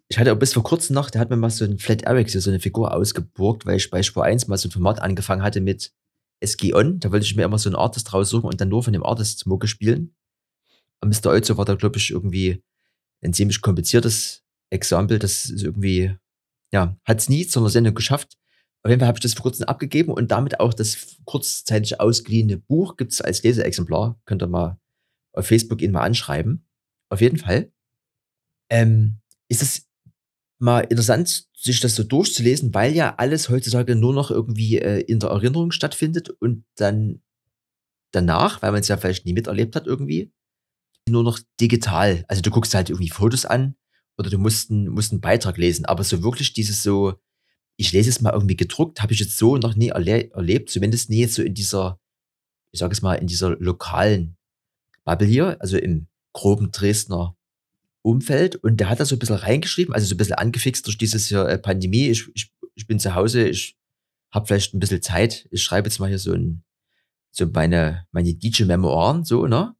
ich hatte auch bis vor kurzem noch, der hat mir mal so ein Flat Eric, so eine Figur ausgeborgt, weil ich bei Spur 1 mal so ein Format angefangen hatte mit SG On. Da wollte ich mir immer so einen Artist raussuchen und dann nur von dem Artist Mucke spielen. Und Mr. Oizo war da, glaube ich, irgendwie ein ziemlich kompliziertes Exempel. Das ist irgendwie, ja, hat es nie zu einer Sendung geschafft. Auf jeden Fall habe ich das vor kurzem abgegeben und damit auch das kurzzeitig ausgeliehene Buch gibt es als Leseexemplar. Könnt ihr mal auf Facebook ihn mal anschreiben. Auf jeden Fall. Ähm, ist es mal interessant, sich das so durchzulesen, weil ja alles heutzutage nur noch irgendwie äh, in der Erinnerung stattfindet und dann danach, weil man es ja vielleicht nie miterlebt hat irgendwie, nur noch digital. Also du guckst halt irgendwie Fotos an oder du musst, musst einen Beitrag lesen, aber so wirklich dieses so, ich lese es mal irgendwie gedruckt, habe ich jetzt so noch nie erle erlebt, zumindest nie jetzt so in dieser, ich sage es mal, in dieser lokalen Bubble hier, also im groben Dresdner Umfeld und der hat da so ein bisschen reingeschrieben, also so ein bisschen angefixt durch dieses hier äh, Pandemie. Ich, ich, ich bin zu Hause, ich habe vielleicht ein bisschen Zeit. Ich schreibe jetzt mal hier so ein, so meine, meine DJ-Memoiren, so, ne?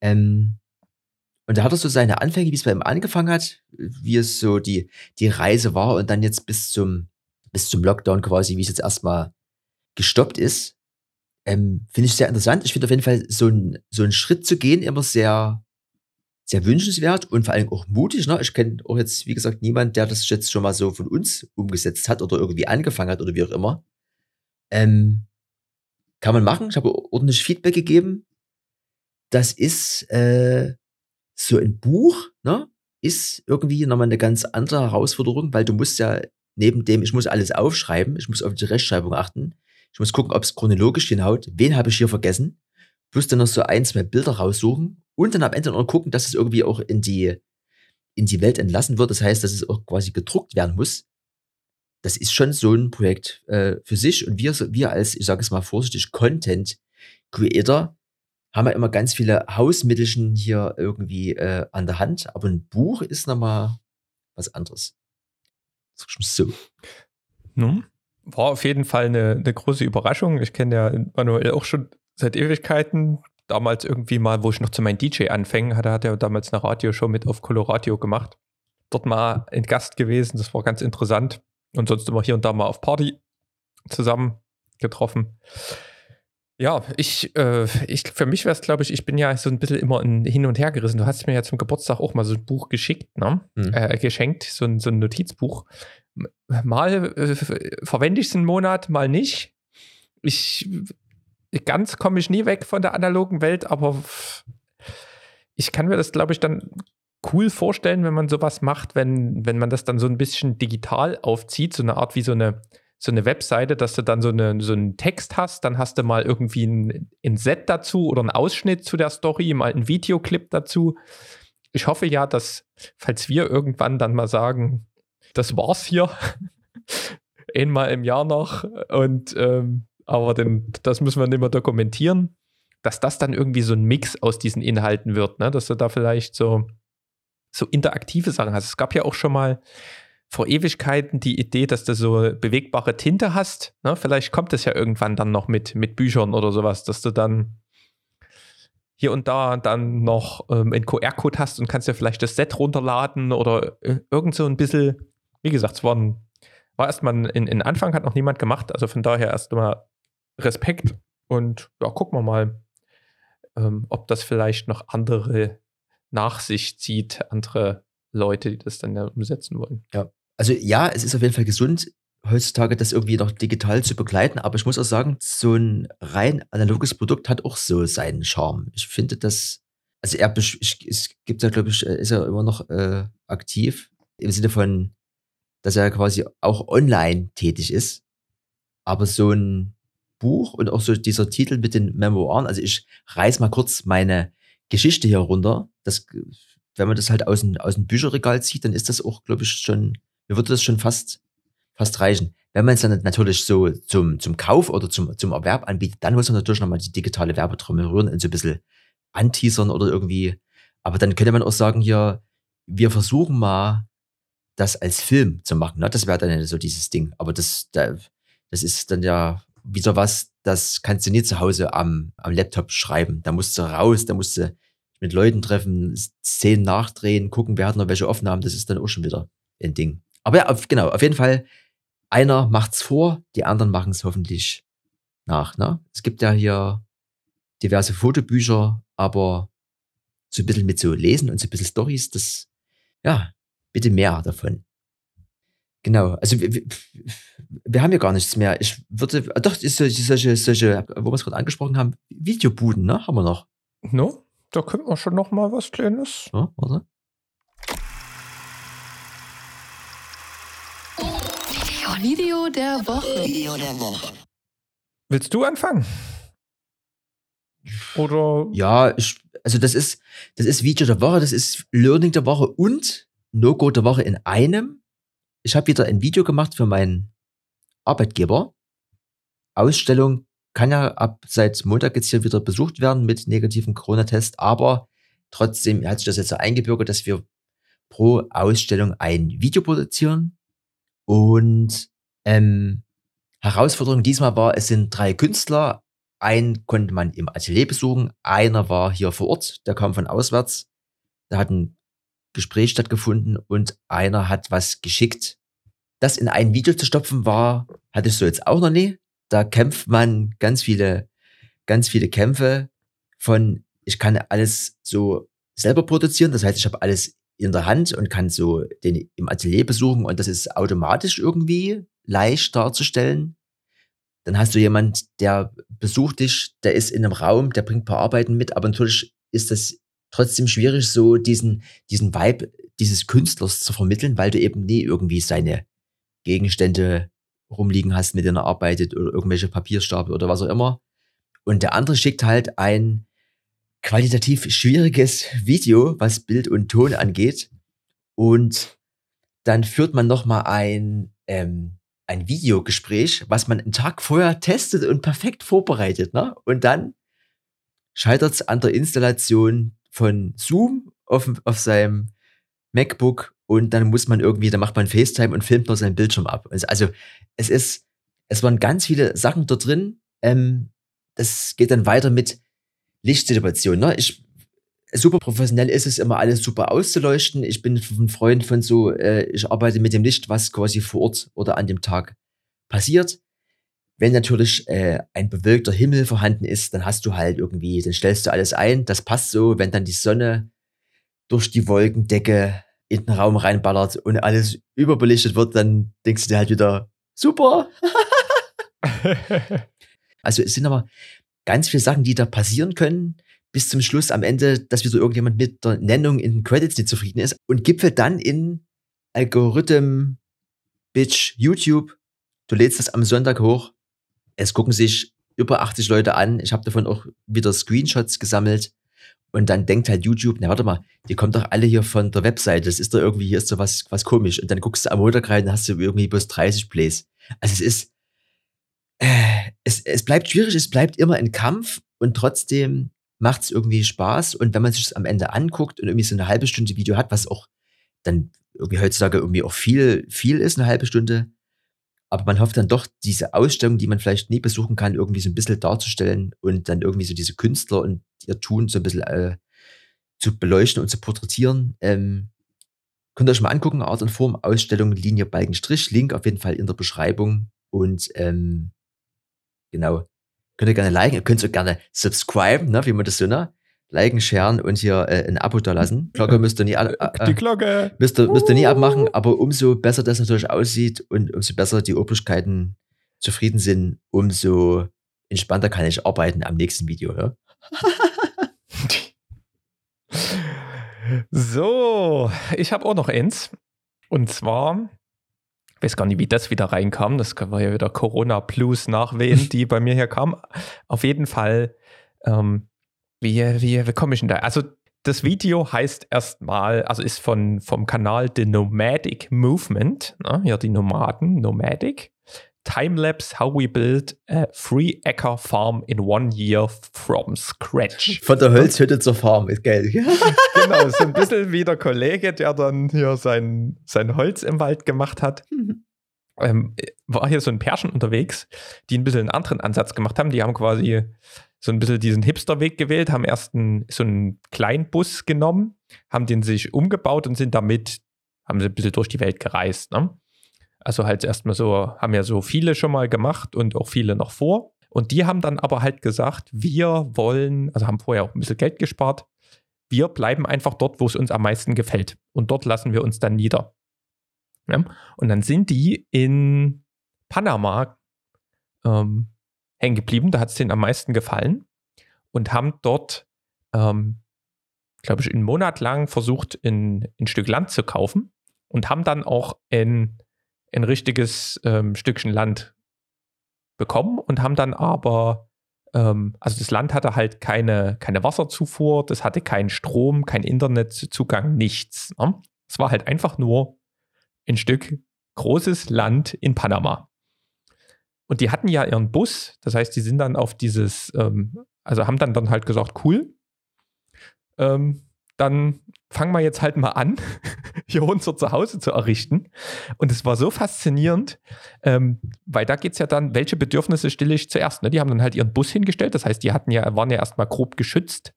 Ähm, und da hat er so seine Anfänge, wie es bei ihm angefangen hat, wie es so die, die Reise war und dann jetzt bis zum, bis zum Lockdown quasi, wie es jetzt erstmal gestoppt ist. Ähm, finde ich sehr interessant. Ich finde auf jeden Fall so ein, so einen Schritt zu gehen immer sehr, sehr wünschenswert und vor allem auch mutig. Ne? Ich kenne auch jetzt, wie gesagt, niemand, der das jetzt schon mal so von uns umgesetzt hat oder irgendwie angefangen hat oder wie auch immer. Ähm, kann man machen. Ich habe ordentlich Feedback gegeben. Das ist äh, so ein Buch, ne? ist irgendwie nochmal eine ganz andere Herausforderung, weil du musst ja neben dem, ich muss alles aufschreiben, ich muss auf die Rechtschreibung achten, ich muss gucken, ob es chronologisch hinhaut, wen habe ich hier vergessen, plus dann noch so ein, zwei Bilder raussuchen und dann am Ende noch gucken, dass es irgendwie auch in die, in die Welt entlassen wird. Das heißt, dass es auch quasi gedruckt werden muss. Das ist schon so ein Projekt äh, für sich. Und wir, wir als, ich sage es mal vorsichtig, Content Creator haben ja immer ganz viele Hausmittelchen hier irgendwie äh, an der Hand. Aber ein Buch ist nochmal was anderes. So. Nun, war auf jeden Fall eine, eine große Überraschung. Ich kenne ja Manuel auch schon seit Ewigkeiten damals irgendwie mal, wo ich noch zu meinen DJ-Anfängen hatte, hat er damals eine Radioshow mit auf Coloradio gemacht. Dort mal ein Gast gewesen, das war ganz interessant. Und sonst immer hier und da mal auf Party zusammen getroffen. Ja, ich, äh, ich für mich wäre es, glaube ich, ich bin ja so ein bisschen immer in, hin und her gerissen. Du hast mir ja zum Geburtstag auch mal so ein Buch geschickt, ne? Mhm. Äh, geschenkt, so ein, so ein Notizbuch. Mal äh, verwende ich es einen Monat, mal nicht. Ich ganz komme ich nie weg von der analogen Welt, aber ich kann mir das, glaube ich, dann cool vorstellen, wenn man sowas macht, wenn, wenn man das dann so ein bisschen digital aufzieht, so eine Art wie so eine, so eine Webseite, dass du dann so, eine, so einen Text hast, dann hast du mal irgendwie ein, ein Set dazu oder einen Ausschnitt zu der Story, mal einen Videoclip dazu. Ich hoffe ja, dass, falls wir irgendwann dann mal sagen, das war's hier, einmal im Jahr noch und ähm, aber den, das müssen wir nicht mehr dokumentieren, dass das dann irgendwie so ein Mix aus diesen Inhalten wird, ne? dass du da vielleicht so, so interaktive Sachen hast. Es gab ja auch schon mal vor Ewigkeiten die Idee, dass du so bewegbare Tinte hast. Ne? Vielleicht kommt das ja irgendwann dann noch mit, mit Büchern oder sowas, dass du dann hier und da dann noch ähm, einen QR-Code hast und kannst dir vielleicht das Set runterladen oder äh, irgend so ein bisschen, wie gesagt, es war, war erstmal ein, ein Anfang, hat noch niemand gemacht, also von daher erstmal Respekt. Und ja, gucken wir mal, ähm, ob das vielleicht noch andere nach sich zieht, andere Leute, die das dann ja umsetzen wollen. Ja. Also ja, es ist auf jeden Fall gesund, heutzutage das irgendwie noch digital zu begleiten, aber ich muss auch sagen, so ein rein analoges Produkt hat auch so seinen Charme. Ich finde das, also er, es gibt ja, glaube ich, äh, ist er immer noch äh, aktiv im Sinne von, dass er quasi auch online tätig ist. Aber so ein Buch und auch so dieser Titel mit den Memoiren, also ich reiß mal kurz meine Geschichte hier runter. Das, wenn man das halt aus dem, aus dem Bücherregal zieht, dann ist das auch, glaube ich, schon, mir würde das schon fast, fast reichen. Wenn man es dann natürlich so zum, zum Kauf oder zum, zum Erwerb anbietet, dann muss man natürlich nochmal die digitale Werbetrommel rühren und so ein bisschen anteasern oder irgendwie. Aber dann könnte man auch sagen, hier, wir versuchen mal, das als Film zu machen. Ne? Das wäre dann so dieses Ding. Aber das, das ist dann ja wieder was, das kannst du nie zu Hause am, am Laptop schreiben. Da musst du raus, da musst du mit Leuten treffen, Szenen nachdrehen, gucken, wer hat noch welche Aufnahmen. Das ist dann auch schon wieder ein Ding. Aber ja, auf, genau, auf jeden Fall, einer macht's vor, die anderen machen es hoffentlich nach. Ne? Es gibt ja hier diverse Fotobücher, aber so ein bisschen mit so Lesen und so ein bisschen Stories, das, ja, bitte mehr davon. Genau, also wir, wir, haben ja gar nichts mehr. Ich würde, ah, doch, solche, solche, wo wir es gerade angesprochen haben, Videobuden, ne, haben wir noch. No, da könnten wir schon noch mal was Kleines. Ja, warte. Video der Woche. Video der Woche. Willst du anfangen? Oder? Ja, ich, also das ist, das ist Video der Woche, das ist Learning der Woche und No-Go der Woche in einem. Ich habe wieder ein Video gemacht für meinen Arbeitgeber. Ausstellung kann ja ab seit Montag jetzt hier wieder besucht werden mit negativen Corona-Test, aber trotzdem hat sich das jetzt so eingebürgert, dass wir pro Ausstellung ein Video produzieren. Und ähm, Herausforderung diesmal war, es sind drei Künstler. Einen konnte man im Atelier besuchen, einer war hier vor Ort, der kam von auswärts. Da hat ein Gespräch stattgefunden und einer hat was geschickt. Das in ein Video zu stopfen war, hatte ich so jetzt auch noch nie. Da kämpft man ganz viele, ganz viele Kämpfe von, ich kann alles so selber produzieren. Das heißt, ich habe alles in der Hand und kann so den im Atelier besuchen und das ist automatisch irgendwie leicht darzustellen. Dann hast du jemand, der besucht dich, der ist in einem Raum, der bringt ein paar Arbeiten mit, aber natürlich ist das trotzdem schwierig, so diesen, diesen Vibe dieses Künstlers zu vermitteln, weil du eben nie irgendwie seine Gegenstände rumliegen hast, mit denen er arbeitet oder irgendwelche Papierstapel oder was auch immer. Und der andere schickt halt ein qualitativ schwieriges Video, was Bild und Ton angeht. Und dann führt man nochmal ein, ähm, ein Videogespräch, was man einen Tag vorher testet und perfekt vorbereitet. Ne? Und dann scheitert es an der Installation von Zoom auf, auf seinem MacBook und dann muss man irgendwie, da macht man FaceTime und filmt noch seinen Bildschirm ab. Also, also es ist, es waren ganz viele Sachen da drin. Ähm, das geht dann weiter mit Lichtsituationen. Ne? Ich, super professionell ist es immer alles super auszuleuchten. Ich bin ein Freund von so, äh, ich arbeite mit dem Licht, was quasi vor Ort oder an dem Tag passiert. Wenn natürlich äh, ein bewölkter Himmel vorhanden ist, dann hast du halt irgendwie, dann stellst du alles ein, das passt so, wenn dann die Sonne durch die Wolkendecke in den Raum reinballert und alles überbelichtet wird, dann denkst du dir halt wieder, super. also es sind aber ganz viele Sachen, die da passieren können, bis zum Schluss am Ende, dass wieder irgendjemand mit der Nennung in den Credits nicht zufrieden ist und gipfelt dann in Algorithm, Bitch, YouTube. Du lädst das am Sonntag hoch es gucken sich über 80 Leute an. Ich habe davon auch wieder Screenshots gesammelt. Und dann denkt halt YouTube, na warte mal, die kommen doch alle hier von der Webseite. Das ist doch irgendwie, hier ist so was, was komisch. Und dann guckst du am Montag rein, dann hast du irgendwie bloß 30 Plays. Also es ist, äh, es, es bleibt schwierig, es bleibt immer ein Kampf und trotzdem macht es irgendwie Spaß. Und wenn man sich das am Ende anguckt und irgendwie so eine halbe Stunde Video hat, was auch dann irgendwie heutzutage irgendwie auch viel, viel ist, eine halbe Stunde, aber man hofft dann doch, diese Ausstellung, die man vielleicht nie besuchen kann, irgendwie so ein bisschen darzustellen und dann irgendwie so diese Künstler und ihr Tun so ein bisschen äh, zu beleuchten und zu porträtieren. Ähm, könnt ihr euch mal angucken, Art und Form, Ausstellung, Linie, Balken, Strich, Link auf jeden Fall in der Beschreibung. Und ähm, genau, Könnt ihr gerne liken, ihr könnt auch gerne subscriben, ne, wie man das so, ne? Liken, sharen und hier äh, ein Abo da lassen. Glocke müsst ihr nie, äh, Die Glocke. müsst ihr, müsst ihr nie abmachen, aber umso besser das natürlich aussieht und umso besser die Obrigkeiten zufrieden sind, umso entspannter kann ich arbeiten am nächsten Video. Ja? So, ich habe auch noch eins. Und zwar, ich weiß gar nicht, wie das wieder reinkam. Das war ja wieder Corona Plus Nachwehen, die bei mir hier kam. Auf jeden Fall, ähm, wie, wie, wie komme ich denn da? Also, das Video heißt erstmal, also ist von, vom Kanal The Nomadic Movement, ne? ja, die Nomaden, Nomadic. Timelapse How We Build a Free Acre Farm in One Year from Scratch. Von der Holzhütte zur Farm, ist geil. genau, so ein bisschen wie der Kollege, der dann hier sein, sein Holz im Wald gemacht hat. Ähm, war hier so ein Pärchen unterwegs, die ein bisschen einen anderen Ansatz gemacht haben. Die haben quasi so ein bisschen diesen Hipsterweg gewählt, haben erst einen, so einen kleinen Bus genommen, haben den sich umgebaut und sind damit, haben sie ein bisschen durch die Welt gereist. Ne? Also halt erstmal so, haben ja so viele schon mal gemacht und auch viele noch vor. Und die haben dann aber halt gesagt, wir wollen, also haben vorher auch ein bisschen Geld gespart, wir bleiben einfach dort, wo es uns am meisten gefällt. Und dort lassen wir uns dann nieder. Ja? Und dann sind die in Panama ähm, hängen geblieben, da hat es denen am meisten gefallen und haben dort, ähm, glaube ich, einen Monat lang versucht, in, ein Stück Land zu kaufen und haben dann auch in ein richtiges ähm, Stückchen Land bekommen und haben dann aber, ähm, also das Land hatte halt keine, keine Wasserzufuhr, das hatte keinen Strom, kein Internetzugang, nichts. Ne? Es war halt einfach nur ein Stück großes Land in Panama. Und die hatten ja ihren Bus, das heißt, die sind dann auf dieses, ähm, also haben dann, dann halt gesagt, cool, ähm, dann fangen wir jetzt halt mal an, hier unser Zuhause zu errichten. Und es war so faszinierend, ähm, weil da geht es ja dann, welche Bedürfnisse stille ich zuerst? Ne? Die haben dann halt ihren Bus hingestellt, das heißt, die hatten ja, waren ja erstmal grob geschützt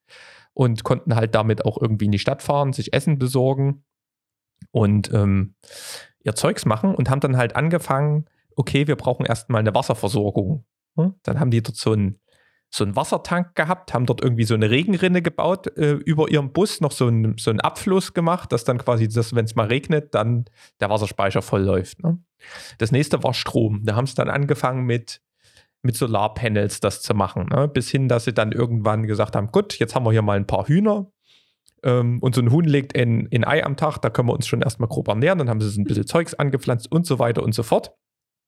und konnten halt damit auch irgendwie in die Stadt fahren, sich Essen besorgen und ähm, ihr Zeugs machen und haben dann halt angefangen, okay, wir brauchen erstmal eine Wasserversorgung. Dann haben die dort so ein so einen Wassertank gehabt, haben dort irgendwie so eine Regenrinne gebaut, äh, über ihrem Bus noch so einen, so einen Abfluss gemacht, dass dann quasi, wenn es mal regnet, dann der Wasserspeicher voll läuft. Ne? Das nächste war Strom. Da haben sie dann angefangen mit, mit Solarpanels das zu machen, ne? bis hin, dass sie dann irgendwann gesagt haben, gut, jetzt haben wir hier mal ein paar Hühner, ähm, und so ein Huhn legt ein, ein Ei am Tag, da können wir uns schon erstmal grob ernähren, dann haben sie so ein bisschen Zeugs angepflanzt und so weiter und so fort.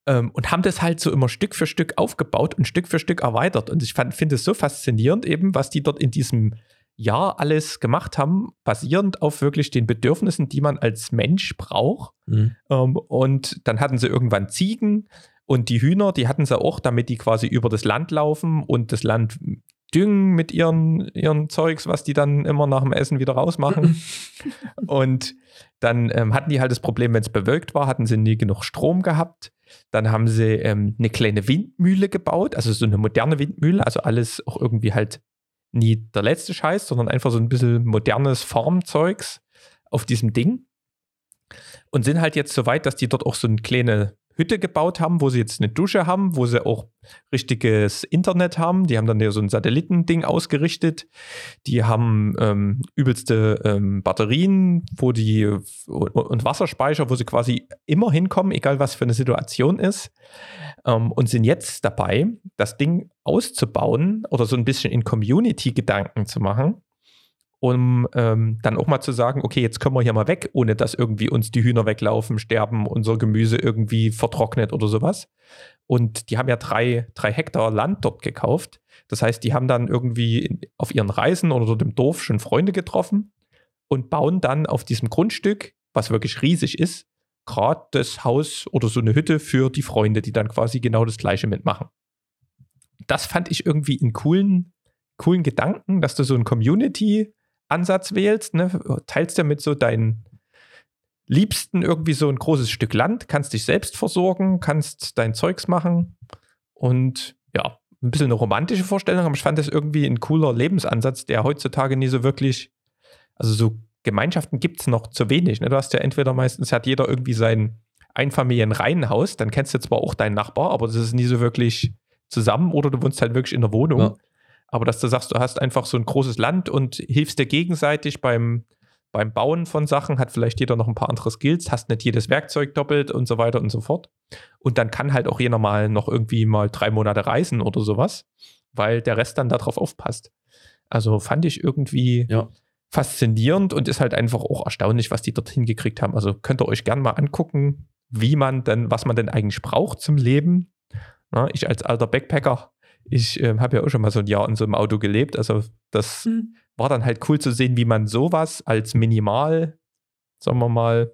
Ähm, und haben das halt so immer Stück für Stück aufgebaut und Stück für Stück erweitert. Und ich finde es so faszinierend eben, was die dort in diesem Jahr alles gemacht haben, basierend auf wirklich den Bedürfnissen, die man als Mensch braucht. Mhm. Ähm, und dann hatten sie irgendwann Ziegen und die Hühner, die hatten sie auch, damit die quasi über das Land laufen und das Land düngen mit ihren, ihren Zeugs, was die dann immer nach dem Essen wieder rausmachen. und dann ähm, hatten die halt das Problem, wenn es bewölkt war, hatten sie nie genug Strom gehabt. Dann haben sie ähm, eine kleine Windmühle gebaut, also so eine moderne Windmühle, also alles auch irgendwie halt nie der letzte Scheiß, sondern einfach so ein bisschen modernes Farmzeugs auf diesem Ding. Und sind halt jetzt so weit, dass die dort auch so eine kleine Hütte gebaut haben, wo sie jetzt eine Dusche haben, wo sie auch richtiges Internet haben. Die haben dann ja so ein Satellitending ausgerichtet. Die haben ähm, übelste ähm, Batterien, wo die und Wasserspeicher, wo sie quasi immer hinkommen, egal was für eine Situation ist. Ähm, und sind jetzt dabei, das Ding auszubauen oder so ein bisschen in Community-Gedanken zu machen um ähm, dann auch mal zu sagen, okay, jetzt können wir hier mal weg, ohne dass irgendwie uns die Hühner weglaufen, sterben, unser Gemüse irgendwie vertrocknet oder sowas. Und die haben ja drei, drei Hektar Land dort gekauft. Das heißt, die haben dann irgendwie auf ihren Reisen oder dort im Dorf schon Freunde getroffen und bauen dann auf diesem Grundstück, was wirklich riesig ist, gerade das Haus oder so eine Hütte für die Freunde, die dann quasi genau das Gleiche mitmachen. Das fand ich irgendwie einen coolen, coolen Gedanken, dass du so ein Community Ansatz wählst, ne, teilst ja mit so deinen Liebsten irgendwie so ein großes Stück Land, kannst dich selbst versorgen, kannst dein Zeugs machen und ja, ein bisschen eine romantische Vorstellung, aber ich fand das irgendwie ein cooler Lebensansatz, der heutzutage nie so wirklich, also so Gemeinschaften gibt es noch zu wenig. Ne? Du hast ja entweder meistens hat jeder irgendwie sein Einfamilienreihenhaus, dann kennst du zwar auch deinen Nachbar, aber das ist nie so wirklich zusammen oder du wohnst halt wirklich in der Wohnung. Ja. Aber dass du sagst, du hast einfach so ein großes Land und hilfst dir gegenseitig beim, beim Bauen von Sachen, hat vielleicht jeder noch ein paar andere Skills, hast nicht jedes Werkzeug doppelt und so weiter und so fort. Und dann kann halt auch jeder mal noch irgendwie mal drei Monate reisen oder sowas, weil der Rest dann darauf aufpasst. Also fand ich irgendwie Ja. faszinierend und ist halt einfach auch erstaunlich, was die dort hingekriegt haben. Also könnt ihr euch gerne mal angucken, wie man denn, was man denn eigentlich braucht zum Leben. Na, ich als alter Backpacker, ich äh, habe ja auch schon mal so ein Jahr in so einem Auto gelebt. Also das war dann halt cool zu sehen, wie man sowas als minimal, sagen wir mal,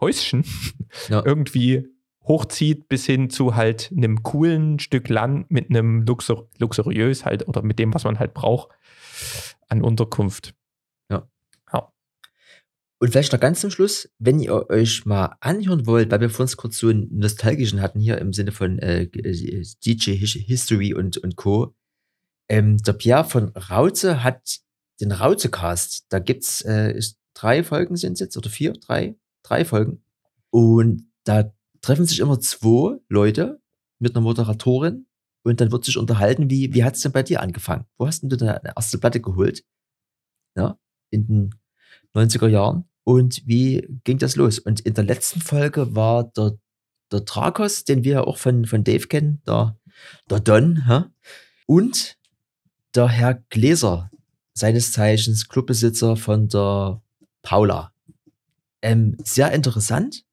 Häuschen Ja. irgendwie hochzieht bis hin zu halt einem coolen Stück Land mit einem Luxur luxuriös halt oder mit dem, was man halt braucht an Unterkunft. Und vielleicht noch ganz zum Schluss, wenn ihr euch mal anhören wollt, weil wir vorhin kurz so einen nostalgischen hatten hier im Sinne von äh, äh, DJ His- History und, und Co. Ähm, der Pierre von Rauze hat den Rauze-Cast. Da gibt's äh, drei Folgen sind jetzt oder vier, drei, drei Folgen. Und da treffen sich immer zwei Leute mit einer Moderatorin und dann wird sich unterhalten, wie, wie hat's denn bei dir angefangen? Wo hast denn du deine erste Platte geholt? Ja, in den 90er Jahren. Und wie ging das los? Und in der letzten Folge war der, der Drakos, den wir ja auch von, von Dave kennen, der, der Don, hä? und der Herr Gläser, seines Zeichens Clubbesitzer von der Paula. Ähm, sehr interessant,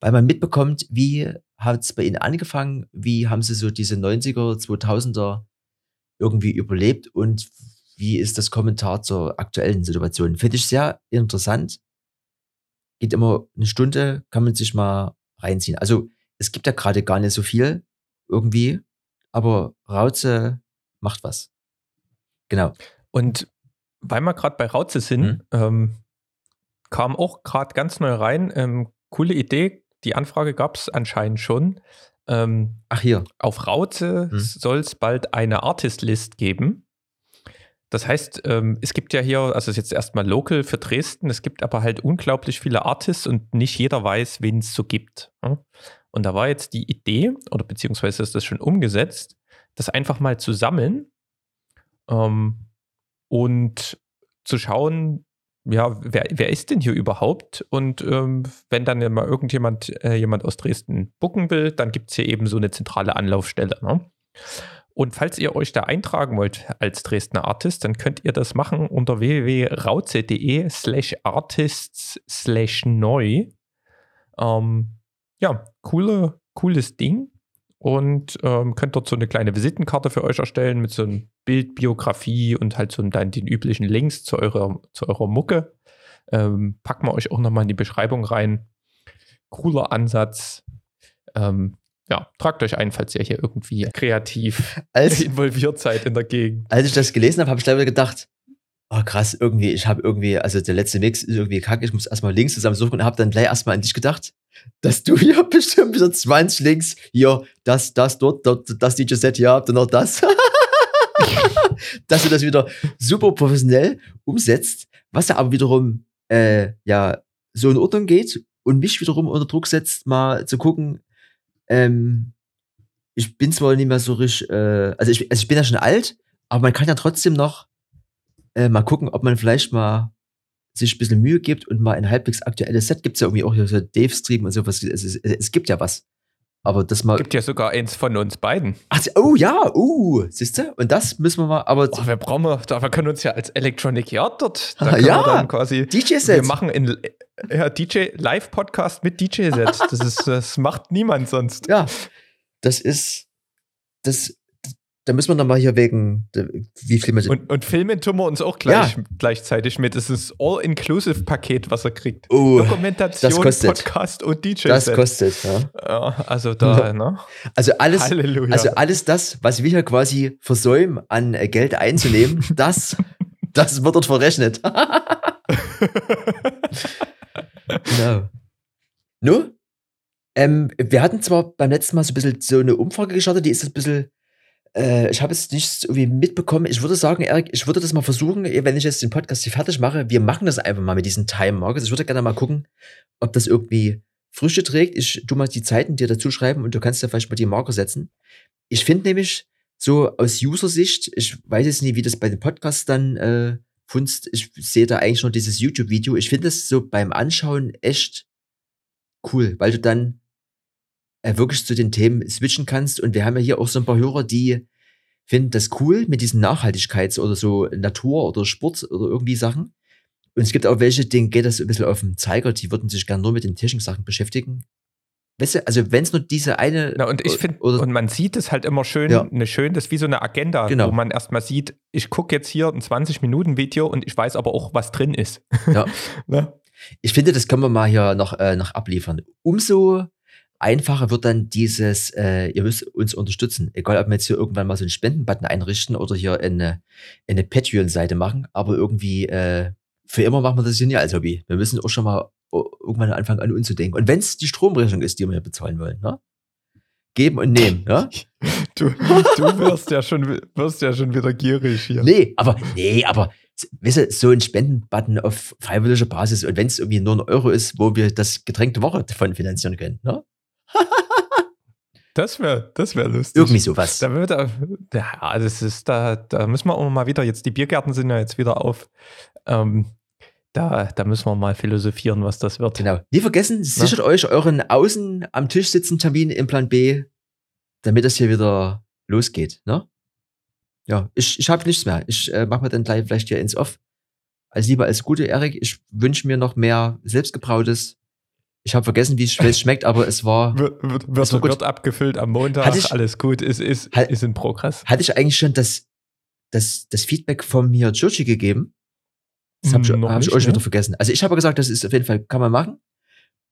weil man mitbekommt, wie hat es bei ihnen angefangen, wie haben sie so diese 90er, 2000er irgendwie überlebt und wie ist das Kommentar zur aktuellen Situation? Finde ich sehr interessant. Geht immer eine Stunde, kann man sich mal reinziehen. Also es gibt ja gerade gar nicht so viel irgendwie, aber Rauze macht was. Genau. Und weil wir gerade bei Rauze sind, Mhm. ähm, kam auch gerade ganz neu rein. Ähm, coole Idee. Die Anfrage gab es anscheinend schon. Ähm, Ach hier. auf Rauze Mhm. soll es bald eine Artist-List geben. Das heißt, ähm, es gibt ja hier, also es ist jetzt erstmal local für Dresden, es gibt aber halt unglaublich viele Artists und nicht jeder weiß, wen es so gibt. ja. Und da war jetzt die Idee, oder beziehungsweise ist das schon umgesetzt, das einfach mal zu sammeln ähm, und zu schauen, ja, wer, wer ist denn hier überhaupt? Und ähm, wenn dann mal irgendjemand äh, jemand aus Dresden bucken will, dann gibt es hier eben so eine zentrale Anlaufstelle. Ne? Und falls ihr euch da eintragen wollt als Dresdner Artist, dann könnt ihr das machen unter www.rauze.de slash artists slash neu. Ähm, ja, coole, cooles Ding. Und ähm, könnt dort so eine kleine Visitenkarte für euch erstellen mit so einem Bild, Biografie und halt so dann den üblichen Links zu eurer, zu eurer Mucke. Ähm, packen wir euch auch nochmal in die Beschreibung rein. Cooler Ansatz. Ähm, ja, tragt euch ein, falls ihr hier irgendwie kreativ Als, involviert seid in der Gegend. als ich das gelesen habe, habe ich gleich wieder gedacht, oh krass, irgendwie, ich habe irgendwie, also der letzte Mix ist irgendwie kacke, ich muss erstmal Links zusammensuchen und habe dann gleich erstmal an dich gedacht, dass du hier bestimmt wieder 20 Links, hier, das, das, dort, dort das DJ-Set, hier habt ihr noch das. dass du das wieder super professionell umsetzt, was ja aber wiederum, äh, ja, so in Ordnung geht und mich wiederum unter Druck setzt, mal zu gucken, ähm, ich bin zwar nicht mehr so richtig, äh, also ich, also ich bin ja schon alt, aber man kann ja trotzdem noch äh, mal gucken, ob man vielleicht mal sich ein bisschen Mühe gibt und mal ein halbwegs aktuelles Set gibt es ja irgendwie auch hier so Dave-Stream und sowas. Es, es, es gibt ja was. Aber das mal. Gibt ja sogar eins von uns beiden. Ach, oh ja, uh, siehst du? Und das müssen wir mal, aber Oh, wir brauchen wir, da wir können uns ja als Electronic Yard dort, da Ah, ja. wir dann quasi, wir DJ-Set. machen in ja, DJ Live-Podcast mit DJ-Set. Das ist, das macht niemand sonst. Ja, das ist, das, da müssen wir noch mal hier wegen, wie viel man. Und, und filmen tun wir uns auch gleich, gleichzeitig mit. Es ist All-Inclusive-Paket, was er kriegt. oh, Dokumentation, das kostet. Podcast und das DJ-Set. kostet, ja. Ja, also da, ne? Also alles, Halleluja. Also alles das, was wir hier quasi versäumen, an äh, Geld einzunehmen, das, das wird dort verrechnet. genau. No? Ähm, wir hatten zwar beim letzten Mal so ein bisschen so eine Umfrage gestartet, die ist ein bisschen, äh, ich habe es nicht irgendwie mitbekommen. Ich würde sagen, Erik, ich würde das mal versuchen, wenn ich jetzt den Podcast hier fertig mache, wir machen das einfach mal mit diesen Time Markers. Ich würde gerne mal gucken, ob das irgendwie Früchte trägt. Ich tu mal die Zeiten dir dazu schreiben und du kannst ja vielleicht mal die Marker setzen. Ich finde nämlich so aus User-Sicht, ich weiß jetzt nicht, wie das bei den Podcasts dann äh, funzt. Ich sehe da eigentlich nur dieses YouTube-Video. Ich finde es so beim Anschauen echt cool, weil du dann äh, wirklich zu den Themen switchen kannst. Und wir haben ja hier auch so ein paar Hörer, die finden das cool mit diesen Nachhaltigkeits- oder so Natur- oder Sport- oder irgendwie Sachen. Und es gibt auch welche, denen geht das ein bisschen auf den Zeiger, die würden sich gerne nur mit den Technik-Sachen beschäftigen. Weißt du, also wenn es nur diese eine. Na, und ich finde, und man sieht es halt immer schön, Ja. eine schön, das ist wie so eine Agenda, Genau. wo man erstmal sieht, ich gucke jetzt hier ein 20-Minuten-Video und ich weiß aber auch, was drin ist. Ja. Ne? Ich finde, das können wir mal hier noch, äh, noch abliefern. Umso einfacher wird dann dieses, äh, ihr müsst uns unterstützen. Egal, ob wir jetzt hier irgendwann mal so einen Spendenbutton einrichten oder hier eine, eine Patreon-Seite machen, aber irgendwie äh, für immer machen wir das hier nicht als Hobby. Wir müssen auch schon mal o- irgendwann anfangen an uns zu denken. Und wenn es die Stromrechnung ist, die wir hier bezahlen wollen, ne? Geben und nehmen, ne? Du, du wirst, ja schon, wirst ja schon wieder gierig hier. Nee, aber, nee, aber, weißt du, so ein Spendenbutton auf freiwilliger Basis und wenn es irgendwie nur ein Euro ist, wo wir das Getränk der Woche davon finanzieren können, ne? Das wäre das wär lustig. Irgendwie sowas. Da wird, er- ja, das ist, da, da müssen wir auch mal wieder, jetzt die Biergärten sind ja jetzt wieder auf. Ähm, da, da müssen wir mal philosophieren, was das wird. Genau. Nie vergessen, sichert euch euren außen am Tisch sitzen Termin im Plan B, damit das hier wieder losgeht, ne? Ja, ich, ich habe nichts mehr. Ich äh, mache mir dann gleich vielleicht hier ins Off. Als lieber als Gute, Erik. Ich wünsche mir noch mehr selbstgebrautes. Ich habe vergessen, wie es es schmeckt, aber es war. Wird, wird, Das wird, war wird abgefüllt am Montag, Hatte ich- alles gut, ist, ist, Halt- ist in Progress. Hatte ich eigentlich schon das, das, das Feedback von mir Churchy gegeben? Das habe ich, hab ich schon ne? wieder vergessen. Also ich habe gesagt, das ist auf jeden Fall, kann man machen.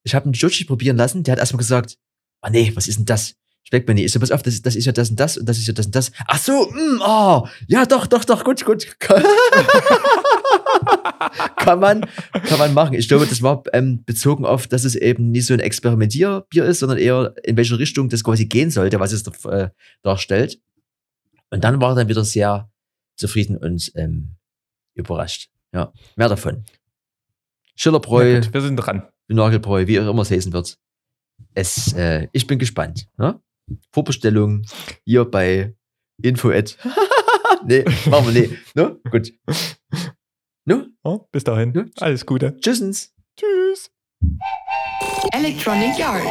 Ich habe einen Churchy probieren lassen, der hat erstmal gesagt, ah nee, was ist denn das? Schmeckt mir nicht. Ich so, pass auf, das, das ist ja das und das und das ist ja das und das. Ach so, mm, oh, ja doch, doch, doch, gut, gut. kann man, kann man machen. Ich glaube, das war ähm, bezogen auf, dass es eben nicht so ein Experimentierbier ist, sondern eher in welche Richtung das quasi gehen sollte, was es äh, darstellt. Und dann war er dann wieder sehr zufrieden und ähm, überrascht. Ja, mehr davon. Schillerbräu, gut, wir sind dran. Nagelbräu, wie auch immer es heißen wird. Es, äh, ich bin gespannt. Ne? Vorbestellung hier bei info at. nee, machen wir nicht. Ne? Gut. Ne? Ja, bis dahin. Ja. Alles Gute. Tschüssens. Tschüss. Electronic Yard.